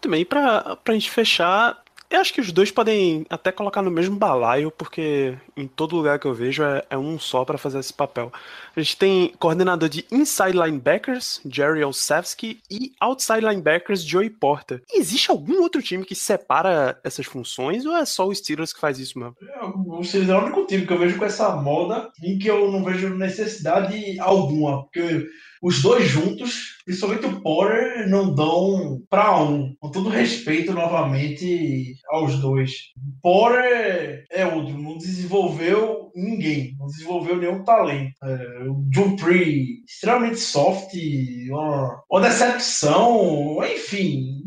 Também, para a gente fechar, eu acho que os dois podem até colocar no mesmo balaio, porque em todo lugar que eu vejo é, é um só para fazer esse papel. A gente tem coordenador de inside linebackers, Jerry Olszewski, e outside linebackers, Joey Porter. existe algum outro time que separa essas funções ou é só o Steelers que faz isso mesmo? É, o Steelers é o único time que eu vejo com essa moda em que eu não vejo necessidade alguma, porque os dois juntos, principalmente o Porter, não dão para um. Com todo respeito, novamente, aos dois. Porter é outro, não desenvolveu ninguém, não desenvolveu nenhum talento. É, o Dupree, extremamente soft, uma, decepção, enfim.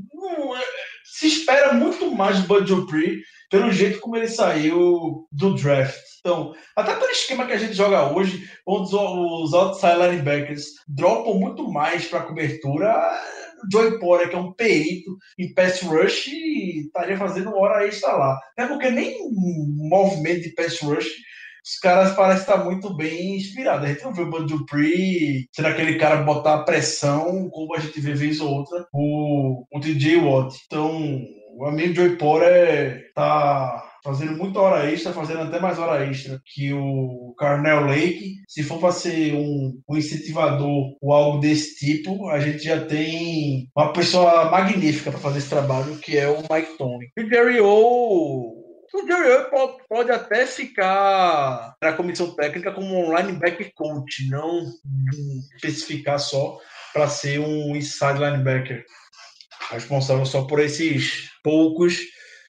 É, se espera muito mais do Bud Dupree pelo jeito como ele saiu do draft. Então, até pelo esquema que a gente joga hoje, onde os outside linebackers dropam muito mais para cobertura, Joey Porter, que é um perito em pass rush, estaria fazendo hora extra lá. Não é porque nem movimento de pass rush os caras parecem estar muito bem inspirados. A gente não vê o Bud Dupree sendo aquele cara botar pressão, como a gente vê vez ou outra, o, o DJ Watt. Então, o amigo Joey Porter tá fazendo muita hora extra, fazendo até mais hora extra que o Carnell Lake. Se for para ser um, um, incentivador ou algo desse tipo, a gente já tem uma pessoa magnífica para fazer esse trabalho, que é o Mike Tony. E Jerry O. O Jerry pode, pode até ficar na comissão técnica como um linebacker coach, não especificar só para ser um inside linebacker responsável só por esses poucos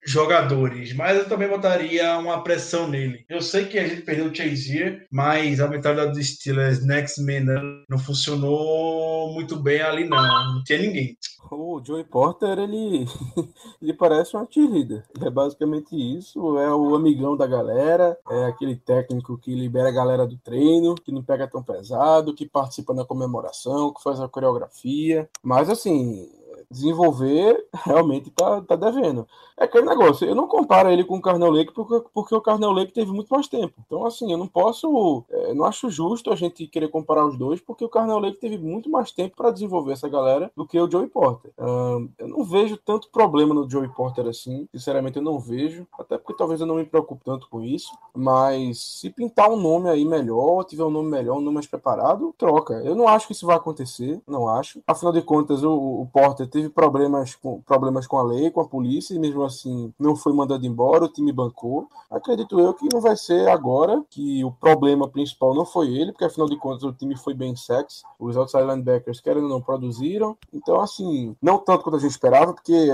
jogadores, mas eu também botaria uma pressão nele. Eu sei que a gente perdeu o Chazier, mas a mentalidade dos Steelers Next Man não funcionou muito bem ali não, não tinha ninguém. O Joey Porter, ele, ele parece um cheerleader. É basicamente isso. É o amigão da galera, é aquele técnico que libera a galera do treino, que não pega tão pesado, que participa na comemoração, que faz a coreografia. Mas assim, desenvolver, realmente tá, tá devendo. É aquele negócio, eu não comparo ele com o Carnel Lake porque, porque o Carnel Lake teve muito mais tempo. Então, assim, eu não posso, é, não acho justo a gente querer comparar os dois, porque o Carnel Lake teve muito mais tempo para desenvolver essa galera do que o Joey Porter. Eu não vejo tanto problema no Joey Porter assim, sinceramente eu não vejo, até porque talvez eu não me preocupe tanto com isso, mas se pintar um nome aí melhor, tiver um nome melhor, um nome mais preparado, troca. Eu não acho que isso vai acontecer, não acho. Afinal de contas, o, o Porter teve problemas com, problemas com a lei, com a polícia, e mesmo assim não foi mandado embora, o time bancou. Acredito eu que não vai ser agora, que o problema principal não foi ele, porque afinal de contas o time foi bem sexy, os outside linebackers querendo não produziram. Então, assim, não tanto quanto a gente esperava, porque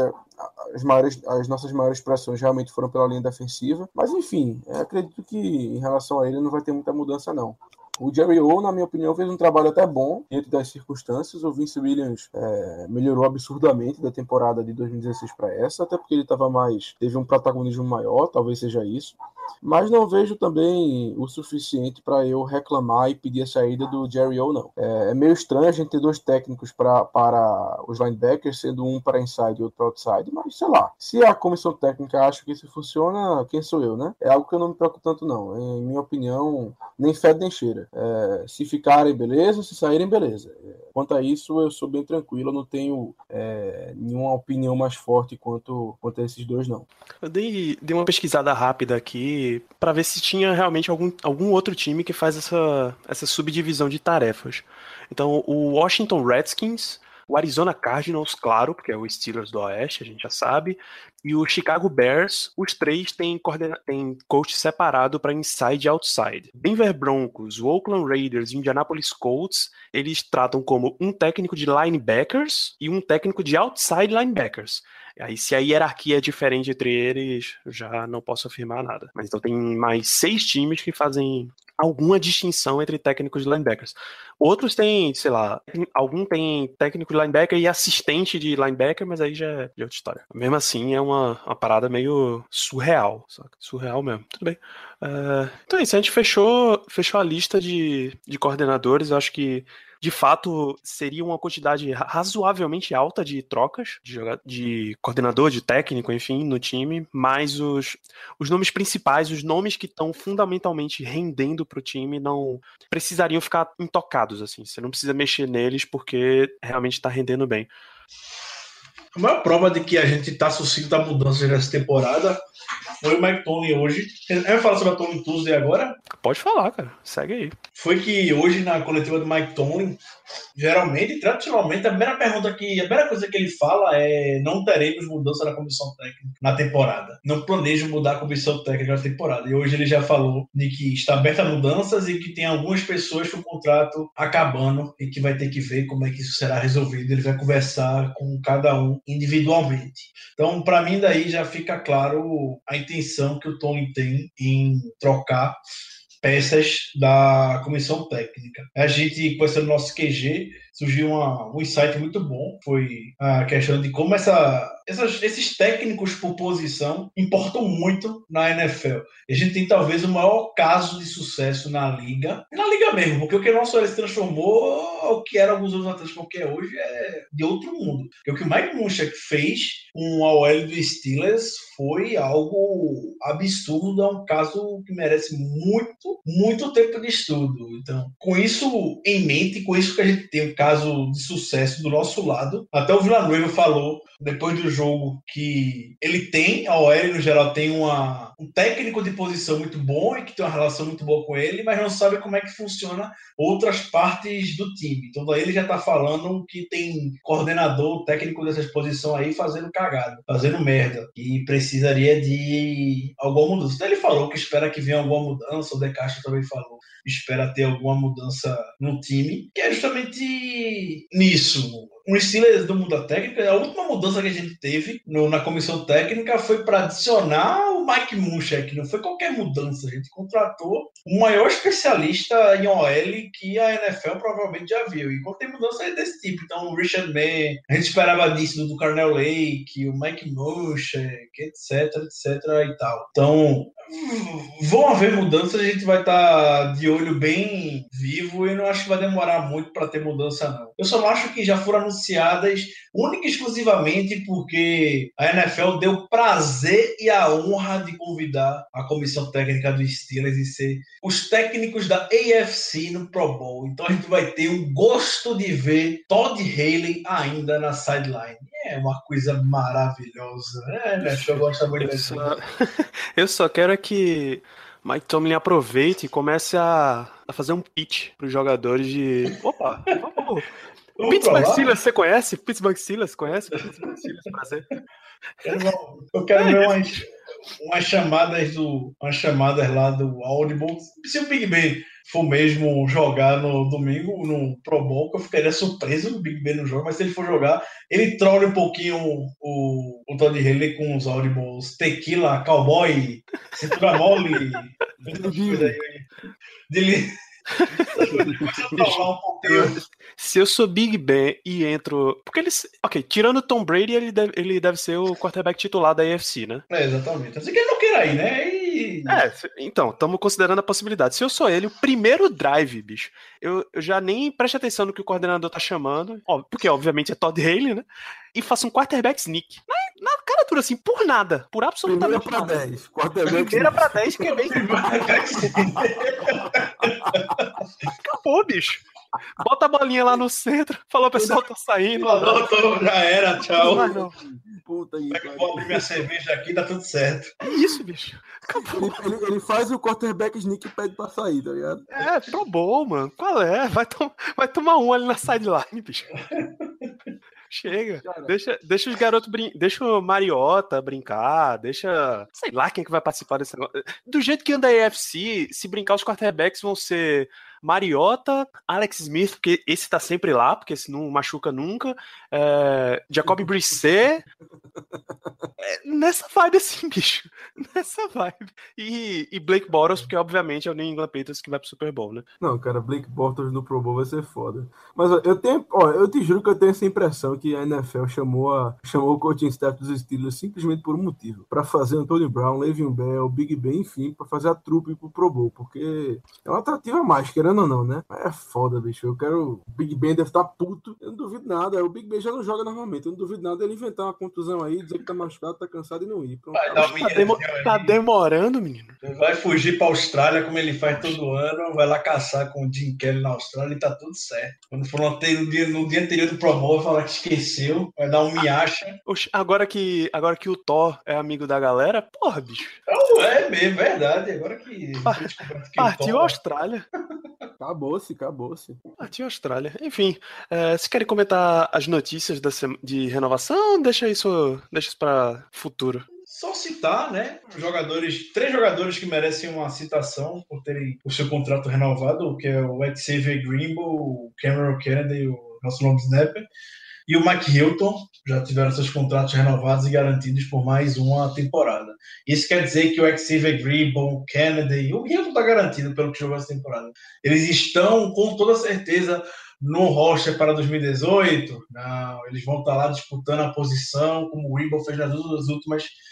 as, maiores, as nossas maiores pressões realmente foram pela linha defensiva. Mas enfim, acredito que em relação a ele não vai ter muita mudança, não. O Jerry O, na minha opinião, fez um trabalho até bom dentro das circunstâncias. O Vince Williams é, melhorou absurdamente da temporada de 2016 para essa, até porque ele estava mais, teve um protagonismo maior, talvez seja isso. Mas não vejo também o suficiente para eu reclamar e pedir a saída do Jerry O, não. É, é meio estranho a gente ter dois técnicos pra, para os linebackers, sendo um para inside e outro para outside, mas sei lá. Se a comissão técnica acha que isso funciona, quem sou eu, né? É algo que eu não me preocupo tanto, não. Em minha opinião, nem fede nem cheira. É, se ficarem, beleza, se saírem, beleza. É, quanto a isso, eu sou bem tranquilo, eu não tenho é, nenhuma opinião mais forte quanto, quanto a esses dois, não. Eu dei, dei uma pesquisada rápida aqui para ver se tinha realmente algum, algum outro time que faz essa, essa subdivisão de tarefas. Então, o Washington Redskins o Arizona Cardinals, claro, porque é o Steelers do Oeste, a gente já sabe, e o Chicago Bears, os três têm, coordena têm coach separado para inside e outside. Denver Broncos, o Oakland Raiders e Indianapolis Colts, eles tratam como um técnico de linebackers e um técnico de outside linebackers. Aí, se a hierarquia é diferente entre eles, já não posso afirmar nada. Mas então tem mais seis times que fazem alguma distinção entre técnicos de linebackers. Outros têm, sei lá, algum tem técnico de linebacker e assistente de linebacker, mas aí já é, outra história. Mesmo assim, é uma, uma parada meio surreal, saca? Surreal mesmo. Tudo bem. Uh, então é isso, a gente fechou, fechou a lista de, de coordenadores. Eu acho que de fato seria uma quantidade razoavelmente alta de trocas de, de coordenador, de técnico, enfim, no time, mas os, os nomes principais, os nomes que estão fundamentalmente rendendo para o time, não precisariam ficar intocados, assim. Você não precisa mexer neles porque realmente está rendendo bem. A maior prova de que a gente está suscito a mudança nessa temporada foi o Mike Tony hoje. Vai falar sobre a Tony Tuesday agora? Pode falar, cara. Segue aí. Foi que hoje, na coletiva do Mike Tony, geralmente, tradicionalmente, a primeira pergunta que. A primeira coisa que ele fala é: não teremos mudança na comissão técnica na temporada. Não planejo mudar a comissão técnica na temporada. E hoje ele já falou de que está aberta a mudanças e que tem algumas pessoas com o contrato acabando e que vai ter que ver como é que isso será resolvido. Ele vai conversar com cada um individualmente. Então, para mim, daí já fica claro a intenção que o Tony tem em trocar peças da comissão técnica. A gente, com esse nosso QG, surgiu uma, um insight muito bom. Foi a questão de como essa, essas, esses técnicos por posição importam muito na NFL. A gente tem talvez o maior caso de sucesso na liga, na liga mesmo, porque o que o nosso se transformou, o que era alguns anos atrás, porque hoje é de outro mundo. O que o Mike Munchak fez um OL do Steelers foi algo absurdo, é um caso que merece muito, muito tempo de estudo. Então, com isso em mente, com isso que a gente tem caso de sucesso do nosso lado, até o Villanueva falou depois do jogo que ele tem, a OL no geral tem uma, um técnico de posição muito bom e que tem uma relação muito boa com ele, mas não sabe como é que funciona outras partes do time. Então daí ele já tá falando que tem coordenador técnico dessas posições aí fazendo cagada, fazendo merda, e precisaria de alguma mudança. Então ele falou que espera que venha alguma mudança, o De Castro também falou espera ter alguma mudança no time, que é justamente nisso. Um Steelers do mundo da técnica, a última mudança que a gente teve no, na comissão técnica foi para adicionar o Mike Munchak, não foi qualquer mudança, a gente contratou o maior especialista em OL que a NFL provavelmente já viu. E quando tem mudança é desse tipo, então o Richard May, a gente esperava disso do Carnell Lake, o Mike Munchak, etc, etc e tal. Então, vão haver mudanças, a gente vai estar tá de olho bem vivo e não acho que vai demorar muito para ter mudança, não. Eu só acho que já foram anunciadas única e exclusivamente porque a NFL deu prazer e a honra de convidar a comissão técnica dos Steelers e ser os técnicos da AFC no Pro Bowl. Então a gente vai ter um gosto de ver Todd Haley ainda na sideline. É uma coisa maravilhosa, né? A NFL gosta muito Eu só, eu só quero é que Mike Tomlin aproveite e comece a, a fazer um pitch para os jogadores de. Opa, vamos. Pittsburgh? Steelers, você conhece? Pittsburgh Steelers, conhece? Pittsburgh Steelers, prazer. Eu quero ver umas, umas chamadas do. Umas chamadas lá do Audible. Se o Big Ben for mesmo jogar no domingo, no Pro Bowl, que eu ficaria surpreso o Big Ben no jogo, mas se ele for jogar, ele trola um pouquinho o, o Todd Haley com os Audibles tequila, cowboy, cintura mole, coisas aí. Dele. Se eu sou Big Ben e entro. Porque eles. Ok, tirando Tom Brady, ele deve, ele deve ser o quarterback titular da AFC, né? É, exatamente. Assim que ele não queira ir, né? E... É, então, estamos considerando a possibilidade. Se eu sou ele, o primeiro drive, bicho, eu, eu já nem presto atenção no que o coordenador tá chamando, ó, porque obviamente é Todd Haley, né? E faço um quarterback sneak. Na, na cara dura assim, por nada, por Primeira absolutamente pra nada. 10. Quarterback. Primeira pra 10, que é bem. Acabou, bicho. Bota a bolinha lá no centro, falou, pessoal, tô saindo. Falou, tô- já era, Não tchau. vai não. Puta aí. Vou abrir minha cerveja aqui, tá tudo certo. É isso, bicho. Acabou. Ele, ele- ele faz o quarterback sneak e pede pra sair, tá ligado? É, pro bom, mano. Qual é? Vai, tom- vai tomar um ali na sideline, bicho. Chega. Cara. Deixa, deixa os garotos brin... Deixa o Mariota brincar, deixa. Sei lá quem que vai participar desse negócio. Do jeito que anda a AFC, se brincar, os quarterbacks vão ser Mariota, Alex Smith, porque esse tá sempre lá, porque esse não machuca nunca. É... Jacob Brisset. É, nessa vibe assim, bicho. Nessa vibe. E, e Blake Bortles, porque obviamente é o New England Patriots que vai pro Super Bowl, né? Não, cara, Blake Bortles no Pro Bowl vai ser foda. Mas ó, eu tenho, ó, eu te juro que eu tenho essa impressão que a NFL chamou, a, chamou o coaching staff dos Steelers simplesmente por um motivo. Pra fazer Antonio Brown, Le'Veon Bell, Big Ben, enfim, pra fazer a trupe pro Pro Bowl. Porque é uma atrativa mais, querendo ou não, né? É foda, bicho. Eu quero. O Big Ben deve estar puto. Eu não duvido nada. O Big Ben já não joga normalmente. Eu não duvido nada ele inventar uma contusão aí, dizer que tá machucado, tá cansado e não ir. Pronto. Vai dar um Tá, demo- milhão tá demorando, menino. Vai fugir pra Austrália, como ele faz todo ano, vai lá caçar com o Jim Kelly na Austrália e tá tudo certo. Quando for no, dia, no dia anterior do Pro Bowl, vai falar que esqueceu, vai dar um miacha. Oxe, agora que, agora que o Thor é amigo da galera, porra, bicho. É mesmo, verdade. Agora que. Partiu a Austrália. Acabou-se, acabou-se. Partiu a Austrália. Enfim, é, se querem comentar as notícias de renovação, deixa isso, deixa isso pra futuro. Só citar, né? Jogadores, três jogadores que merecem uma citação por terem o seu contrato renovado, que é o Xavier Greenbow, o Cameron Kennedy, o nosso nome snapper, e o Mike Hilton, já tiveram seus contratos renovados e garantidos por mais uma temporada. Isso quer dizer que o Xavier o Kennedy, o Hilton está garantido pelo que jogou essa temporada. Eles estão com toda certeza no roster para 2018? Não, eles vão estar lá disputando a posição, como o Greenbow fez nas últimas temporadas.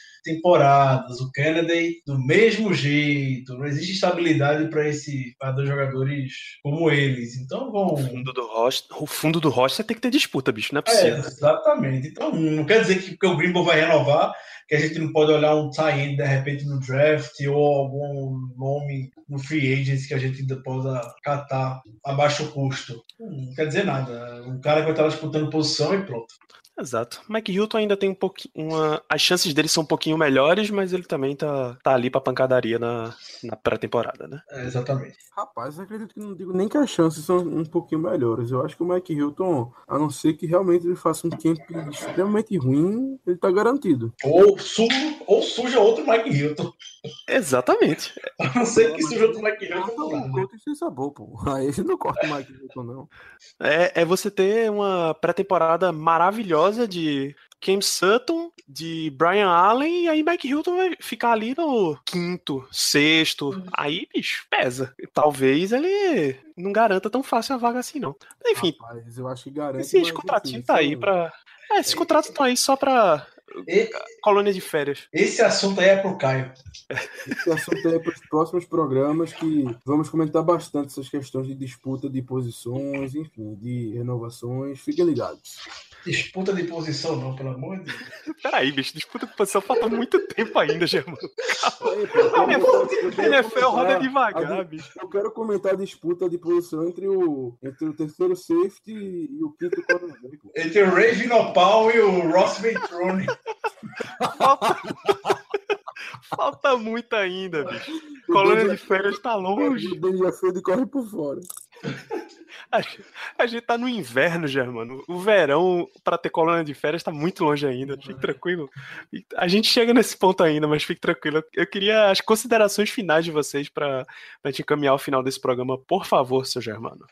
O Kennedy, do mesmo jeito, não existe estabilidade para esse para dois jogadores como eles. Então vão. O fundo do roster, o fundo do roster tem que ter disputa, bicho, não é É, possível. exatamente. Então não quer dizer que porque o Greenbow vai renovar, que a gente não pode olhar um tie-in de repente no draft ou algum nome no free agents que a gente ainda possa catar a baixo custo. Não quer dizer nada. Um cara que vai estar disputando posição e pronto. Exato. Mike Hilton ainda tem um pouquinho. Uma... As chances dele são um pouquinho melhores, mas ele também tá, tá ali pra pancadaria na, na pré-temporada, né? É, exatamente. Rapaz, eu acredito que não digo nem que as chances são um pouquinho melhores. Eu acho que o Mike Hilton, a não ser que realmente ele faça um camp extremamente ruim, ele tá garantido. Ou, su ou suja outro Mike Hilton. Exatamente. A não ser que suja outro Mike Hilton. Corta não dá, o né? Couto sem sabor, pô. Aí ele não corta o Mike Hilton, não. É, é você ter uma pré-temporada maravilhosa de Cam Sutton, de Brian Allen, e aí Mike Hilton vai ficar ali no quinto, sexto. Aí, bicho, pesa. Talvez ele não garanta tão fácil a vaga assim, não. Enfim, Rapaz, eu acho que garante. esses mas, contratinhos assim, tá aí pra. É, esses contratos estão aí só pra E- colônia de férias. Esse assunto aí é pro Caio. Esse assunto é para os próximos programas que vamos comentar bastante essas questões de disputa de posições, enfim, de renovações. Fiquem ligados. Disputa de posição, não, pelo amor de Deus. Peraí, bicho, disputa de posição falta muito tempo ainda, Germano. Aí, eu quero NFL roda comentar devagar, bicho. Eu quero comentar a disputa de posição entre o, entre o terceiro safety e o quinto cornerback. pô. Entre o Ray Vinopal e o Ross Ventrone. Falta... falta muito ainda, bicho. Colônia de férias tá longe. O Dangerfield corre por fora. A gente- A gente tá no inverno, Germano. O verão pra ter colônia de férias tá muito longe ainda. Fique tranquilo. E A gente chega nesse ponto ainda, mas fique tranquilo. Eu queria as considerações finais de vocês pra gente encaminhar o final desse programa. Por favor, seu Germano.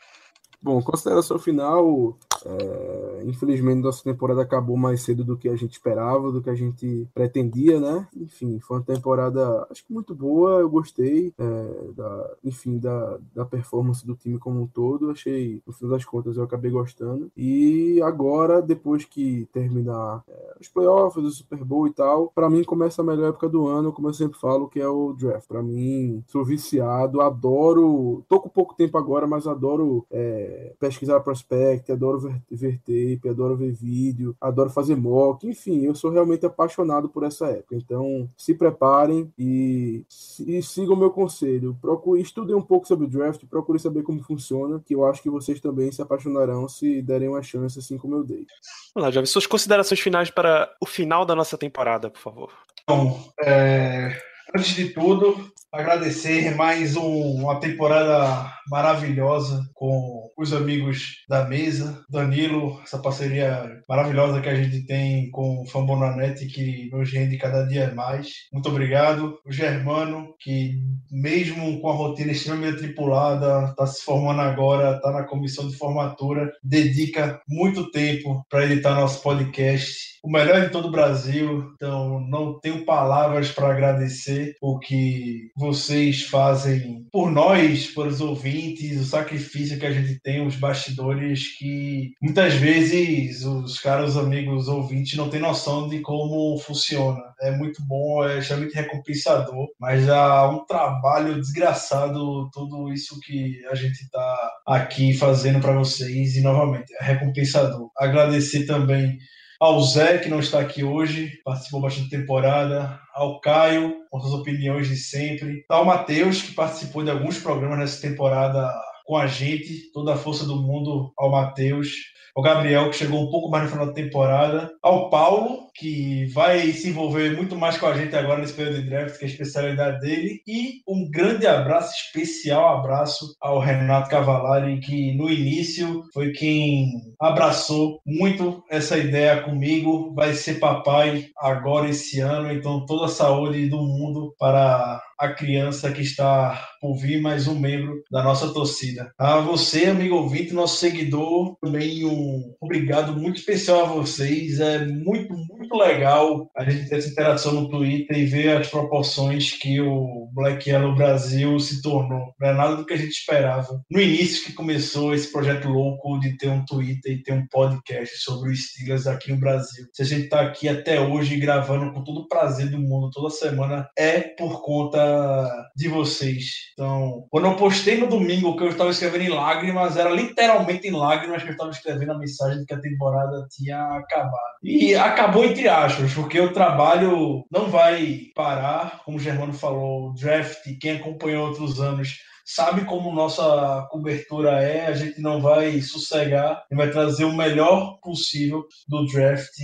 Bom, consideração final. é, infelizmente, nossa temporada acabou mais cedo do que a gente esperava, do que a gente pretendia, né? Enfim, foi uma temporada, acho que muito boa. Eu gostei, é, da, enfim, da, da performance do time como um todo. Achei, no fim das contas, eu acabei gostando. E agora, depois que terminar é, os playoffs, o Super Bowl e tal, para mim começa a melhor época do ano, como eu sempre falo, que é o draft. Para mim, sou viciado, adoro. Tô com pouco tempo agora, mas adoro. é, pesquisar prospect, adoro ver, ver tape, adoro ver vídeo, adoro fazer mock, enfim, eu sou realmente apaixonado por essa época. Então, se preparem e, e sigam o meu conselho. Procure, estudem um pouco sobre o draft, procure saber como funciona, que eu acho que vocês também se apaixonarão se derem uma chance, assim como eu dei. Vamos lá, Javi, suas considerações finais para o final da nossa temporada, por favor. Então, é, antes de tudo, agradecer mais um- uma temporada maravilhosa com os amigos da mesa, Danilo, essa parceria maravilhosa que a gente tem com o Fambonanet que nos rende cada dia mais. Muito obrigado. O Germano, que mesmo com a rotina extremamente tripulada, está se formando agora, está na comissão de formatura, dedica muito tempo para editar nosso podcast. O melhor de todo o Brasil, então não tenho palavras para agradecer o que vocês fazem por nós, por os ouvintes, o sacrifício que a gente tem, os bastidores que muitas vezes os caros amigos ouvintes não têm noção de como funciona. É muito bom, é extremamente recompensador, mas há um trabalho desgraçado tudo isso que a gente está aqui fazendo para vocês e novamente é recompensador. Agradecer também ao Zé, que não está aqui hoje, participou bastante da temporada, ao Caio, com suas opiniões de sempre, ao Matheus, que participou de alguns programas nessa temporada com a gente, toda a força do mundo ao Matheus, ao Gabriel, que chegou um pouco mais no final da temporada, ao Paulo, que vai se envolver muito mais com a gente agora nesse período de draft, que é a especialidade dele, e um grande abraço, especial abraço ao Renato Cavalari, que no início foi quem abraçou muito essa ideia comigo, vai ser papai agora esse ano, então toda a saúde do mundo para a criança que está por vir mais um membro da nossa torcida. A você, amigo ouvinte, nosso seguidor, também um obrigado muito especial a vocês. É muito, muito muito legal a gente ter essa interação no Twitter e ver as proporções que o Black Yellow Brasil se tornou. Não é nada do que a gente esperava. No início que começou esse projeto louco de ter um Twitter e ter um podcast sobre os Steelers aqui no Brasil. Se a gente está aqui até hoje gravando com todo o prazer do mundo, toda semana, é por conta de vocês. Então, quando eu postei no domingo que eu estava escrevendo em lágrimas, era literalmente em lágrimas que eu estava escrevendo a mensagem de que a temporada tinha acabado. E acabou entre aspas, porque o trabalho não vai parar, como o Germano falou, draft, quem acompanhou outros anos sabe como nossa cobertura é, a gente não vai sossegar e vai trazer o melhor possível do draft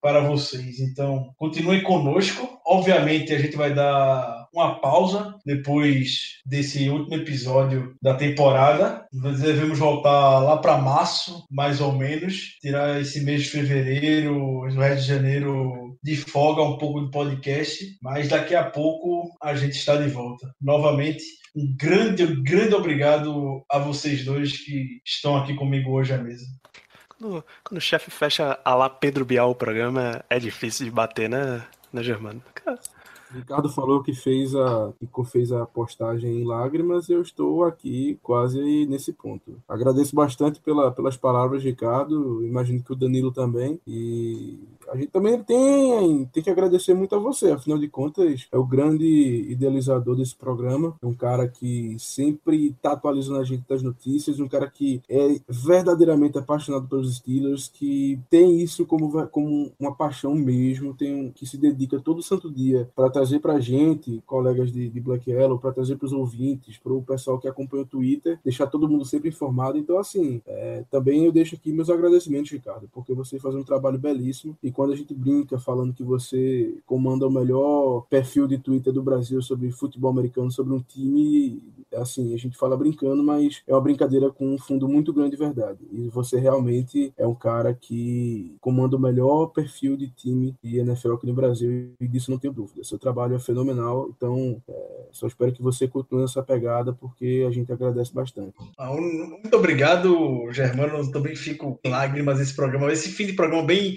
para vocês. Então, continuem conosco. Obviamente, a gente vai dar uma pausa depois desse último episódio da temporada. Nós devemos voltar lá para março, mais ou menos, tirar esse mês de fevereiro, o resto de janeiro de folga um pouco do podcast, mas daqui a pouco a gente está de volta. Novamente, um grande, grande obrigado a vocês dois que estão aqui comigo hoje à mesa. Quando, quando o chefe fecha a lá Pedro Bial o programa, é difícil de bater, né, né Germano? Cara, Ricardo falou que fez a que fez a postagem em lágrimas e eu estou aqui quase nesse ponto. Agradeço bastante pela, pelas palavras, Ricardo. Imagino que o Danilo também. E a gente também tem, tem que agradecer muito a você. Afinal de contas, é o grande idealizador desse programa. É um cara que sempre está atualizando a gente das notícias. Um cara que é verdadeiramente apaixonado pelos Steelers, que tem isso como, como uma paixão mesmo, tem que se dedica todo santo dia para trazer para a gente, colegas de, de Black Yellow, para trazer para os ouvintes, para o pessoal que acompanha o Twitter, deixar todo mundo sempre informado. Então, assim, é, também eu deixo aqui meus agradecimentos, Ricardo, porque você faz um trabalho belíssimo. E quando a gente brinca falando que você comanda o melhor perfil de Twitter do Brasil sobre futebol americano, sobre um time, assim, a gente fala brincando, mas é uma brincadeira com um fundo muito grande de verdade. E você realmente é um cara que comanda o melhor perfil de time de NFL aqui no Brasil, e disso não tenho dúvida. Seu trabalho é fenomenal, então é, só espero que você continue essa pegada, porque a gente agradece bastante. Muito obrigado, Germano. Eu também fico lágrimas esse programa. Esse fim de programa bem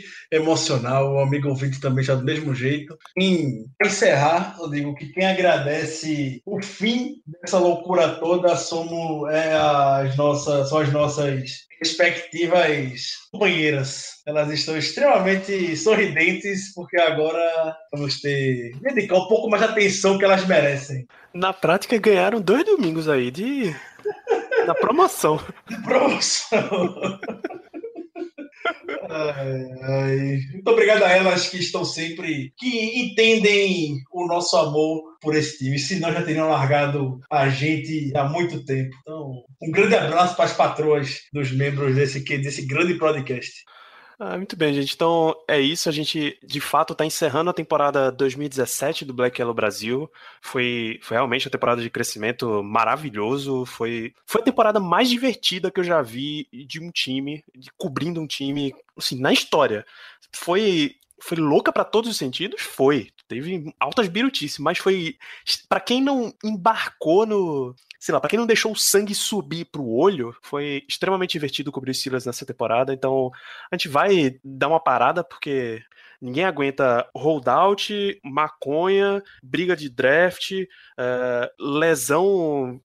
emocional, o amigo ouvinte também já do mesmo jeito. E para encerrar, eu digo que quem agradece o fim dessa loucura toda somos é, as nossas, são as nossas respectivas companheiras. Elas estão extremamente sorridentes porque agora vamos ter dedicar um pouco mais de atenção que elas merecem. na prática, ganharam dois domingos aí de. da promoção. De promoção. Ai. Muito obrigado a elas que estão sempre, que entendem o nosso amor por esse time, senão já teriam largado a gente há muito tempo. Então, um grande abraço para as patroas dos membros desse, desse grande podcast. Ah, muito bem, gente. Então é isso. A gente de fato está encerrando a temporada 2017 do Black Yellow Brasil. Foi, foi realmente uma temporada de crescimento maravilhoso. Foi, foi a temporada mais divertida que eu já vi de um time, de cobrindo um time, assim, na história. Foi foi louca para todos os sentidos? Foi. Teve altas birutices, mas foi. para quem não embarcou no. Sei lá, pra quem não deixou o sangue subir pro olho, foi extremamente divertido cobrir os Steelers nessa temporada. Então, a gente vai dar uma parada, porque ninguém aguenta holdout, maconha, briga de draft, eh, lesão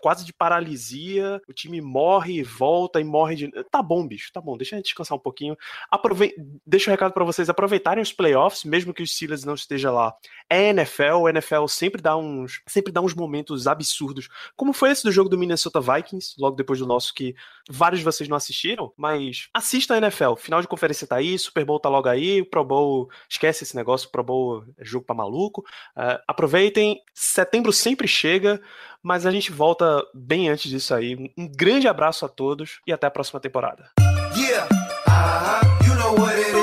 quase de paralisia, o time morre e volta e morre de. Tá bom, bicho, tá bom, deixa a gente descansar um pouquinho. Aprove... Deixa o um recado para vocês aproveitarem os playoffs, mesmo que os Steelers não esteja lá. É NFL, o NFL sempre dá uns, sempre dá uns momentos absurdos, como foi esse do jogo do Minnesota Vikings, logo depois do nosso, que vários de vocês não assistiram, mas assista a NFL, final de conferência tá aí, Super Bowl tá logo aí, o Pro Bowl, esquece esse negócio, Pro Bowl é jogo pra maluco. Uh, aproveitem, setembro sempre chega, mas a gente volta bem antes disso aí. Um grande abraço a todos e até a próxima temporada. Yeah, uh-huh. you know what it is.